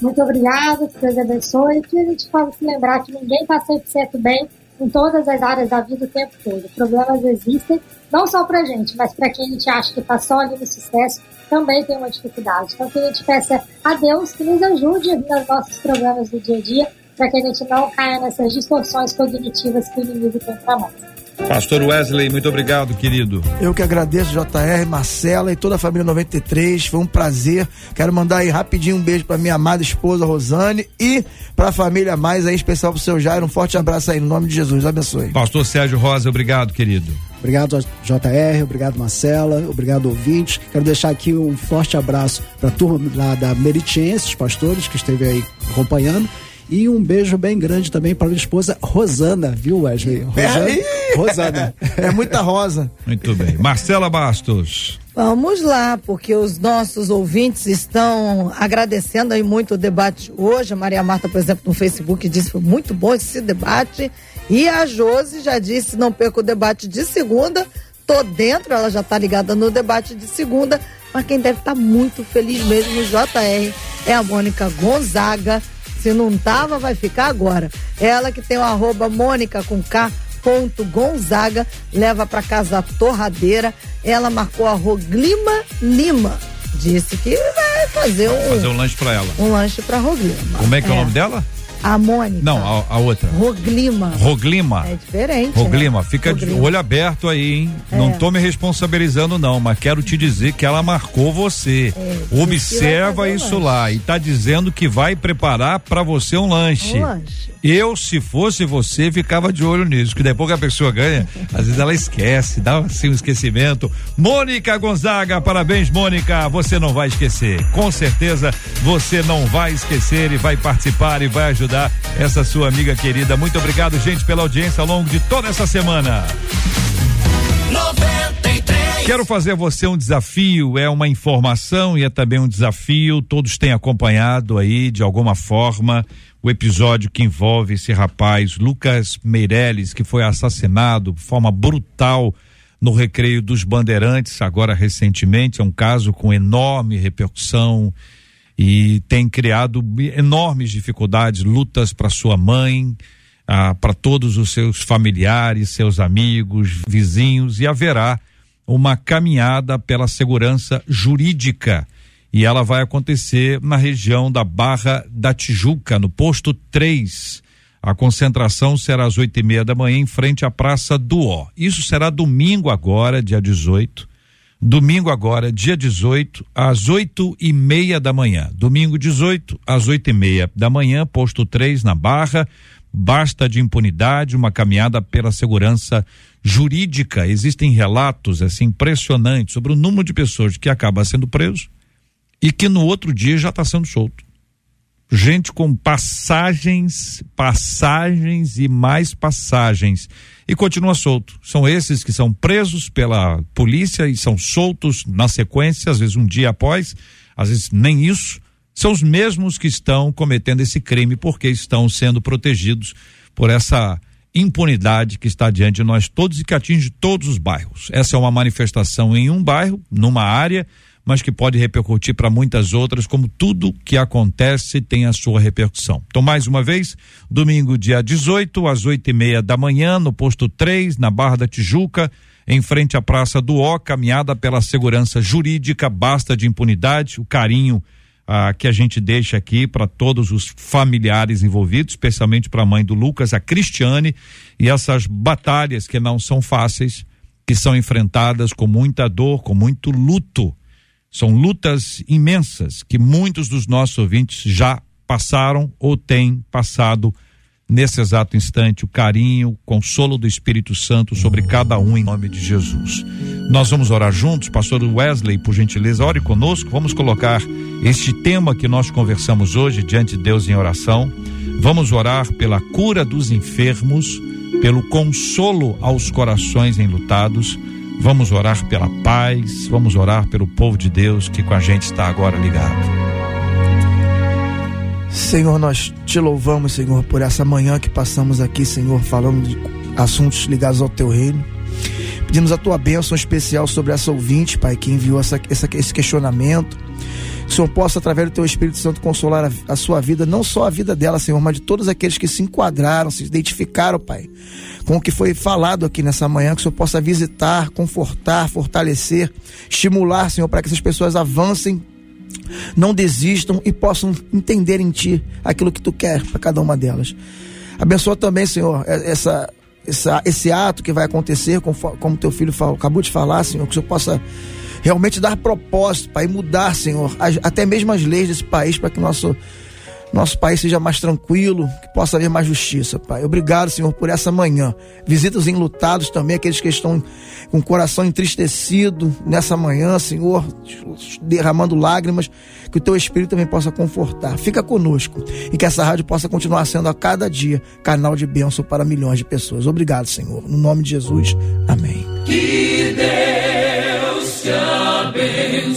Muito obrigada, que Deus abençoe. E que a gente possa se lembrar que ninguém está 100% bem em todas as áreas da vida o tempo todo. Problemas existem, não só para gente, mas para quem a gente acha que está só ali no sucesso, também tem uma dificuldade. Então, que a gente peça a Deus que nos ajude nos nossos problemas do dia a dia para que a gente não caia nessas distorções cognitivas que o inimigo tem para nós. Pastor Wesley, muito obrigado, querido. Eu que agradeço, JR, Marcela e toda a família 93. Foi um prazer. Quero mandar aí rapidinho um beijo para minha amada esposa Rosane e para a família mais aí, especial pro seu Jairo. Um forte abraço aí, no nome de Jesus. Abençoe. Pastor Sérgio Rosa, obrigado, querido. Obrigado, JR, obrigado, Marcela, obrigado, ouvintes. Quero deixar aqui um forte abraço para a turma lá da Meritienses, pastores, que esteve aí acompanhando. E um beijo bem grande também para a minha esposa Rosana, viu, Wesley? Rosana. É, Rosana. É muita rosa. Muito bem. Marcela Bastos. Vamos lá, porque os nossos ouvintes estão agradecendo aí muito o debate hoje. A Maria Marta, por exemplo, no Facebook disse que foi muito bom esse debate. E a Josi já disse: não perca o debate de segunda. Tô dentro, ela já tá ligada no debate de segunda. Mas quem deve estar tá muito feliz mesmo no JR é a Mônica Gonzaga se não tava, vai ficar agora. Ela que tem o arroba Mônica com K ponto Gonzaga, leva para casa a torradeira. Ela marcou a Roglima Lima. Disse que vai fazer um, fazer um lanche para ela. Um lanche para Roglima. Como é que é, é o nome dela? A Mônica. Não, a, a, outra. Roglima. Roglima. É diferente. Roglima, né? fica Roglima. de olho aberto aí, hein? É. Não tô me responsabilizando, não, mas quero te dizer que ela marcou você. É, Observa isso lá. E tá dizendo que vai preparar para você um lanche. Um lanche. Eu, se fosse você, ficava de olho nisso, que depois que a pessoa ganha, às vezes ela esquece, dá assim um esquecimento. Mônica Gonzaga, parabéns, Mônica. Você não vai esquecer. Com certeza você não vai esquecer e vai participar e vai ajudar essa sua amiga querida. Muito obrigado, gente, pela audiência ao longo de toda essa semana. 93. Quero fazer a você um desafio, é uma informação e é também um desafio. Todos têm acompanhado aí de alguma forma o episódio que envolve esse rapaz, Lucas Meirelles, que foi assassinado de forma brutal no recreio dos Bandeirantes, agora recentemente. É um caso com enorme repercussão e tem criado enormes dificuldades, lutas para sua mãe, ah, para todos os seus familiares, seus amigos, vizinhos, e haverá uma caminhada pela segurança jurídica e ela vai acontecer na região da Barra da Tijuca, no posto 3. A concentração será às oito e meia da manhã em frente à Praça do Ó. Isso será domingo agora, dia 18. Domingo agora, dia 18, às oito e meia da manhã. Domingo 18, às oito e meia da manhã, posto 3 na Barra. Basta de impunidade, uma caminhada pela segurança jurídica. Existem relatos assim impressionantes sobre o número de pessoas que acaba sendo preso e que no outro dia já está sendo solto. Gente com passagens, passagens e mais passagens e continua solto. São esses que são presos pela polícia e são soltos na sequência, às vezes um dia após, às vezes nem isso. São os mesmos que estão cometendo esse crime porque estão sendo protegidos por essa impunidade que está diante de nós todos e que atinge todos os bairros. Essa é uma manifestação em um bairro, numa área, mas que pode repercutir para muitas outras, como tudo que acontece tem a sua repercussão. Então, mais uma vez, domingo, dia 18, às oito e meia da manhã, no posto 3, na Barra da Tijuca, em frente à Praça do Ó, caminhada pela segurança jurídica, basta de impunidade, o carinho ah, que a gente deixa aqui para todos os familiares envolvidos, especialmente para a mãe do Lucas, a Cristiane, e essas batalhas que não são fáceis, que são enfrentadas com muita dor, com muito luto são lutas imensas que muitos dos nossos ouvintes já passaram ou têm passado nesse exato instante o carinho, o consolo do Espírito Santo sobre cada um em nome de Jesus. Nós vamos orar juntos, pastor Wesley, por gentileza, ore conosco. Vamos colocar este tema que nós conversamos hoje diante de Deus em oração. Vamos orar pela cura dos enfermos, pelo consolo aos corações enlutados. Vamos orar pela paz, vamos orar pelo povo de Deus que com a gente está agora ligado. Senhor, nós te louvamos, Senhor, por essa manhã que passamos aqui, Senhor, falando de assuntos ligados ao teu reino. Pedimos a tua bênção especial sobre essa ouvinte, Pai, que enviou essa, essa, esse questionamento. O Senhor possa, através do teu Espírito Santo, consolar a, a, sua vida, não só a vida dela, Senhor, mas de todos aqueles que se enquadraram, se identificaram, Pai, com o que foi falado aqui nessa manhã. Que o Senhor possa visitar, confortar, fortalecer, estimular, Senhor, para que essas pessoas avancem não desistam e possam entender em ti aquilo que tu quer para cada uma delas. Abençoa também, Senhor, essa, essa, esse ato que vai acontecer, como, como teu filho falou, acabou de falar, Senhor, que o Senhor possa realmente dar propósito para mudar, Senhor, as, até mesmo as leis desse país para que nosso nosso país seja mais tranquilo, que possa haver mais justiça, Pai. Obrigado, Senhor, por essa manhã. Visita os enlutados também, aqueles que estão com o coração entristecido nessa manhã, Senhor, derramando lágrimas, que o teu Espírito também possa confortar. Fica conosco e que essa rádio possa continuar sendo a cada dia canal de bênção para milhões de pessoas. Obrigado, Senhor. No nome de Jesus. Amém. Que Deus Christian bin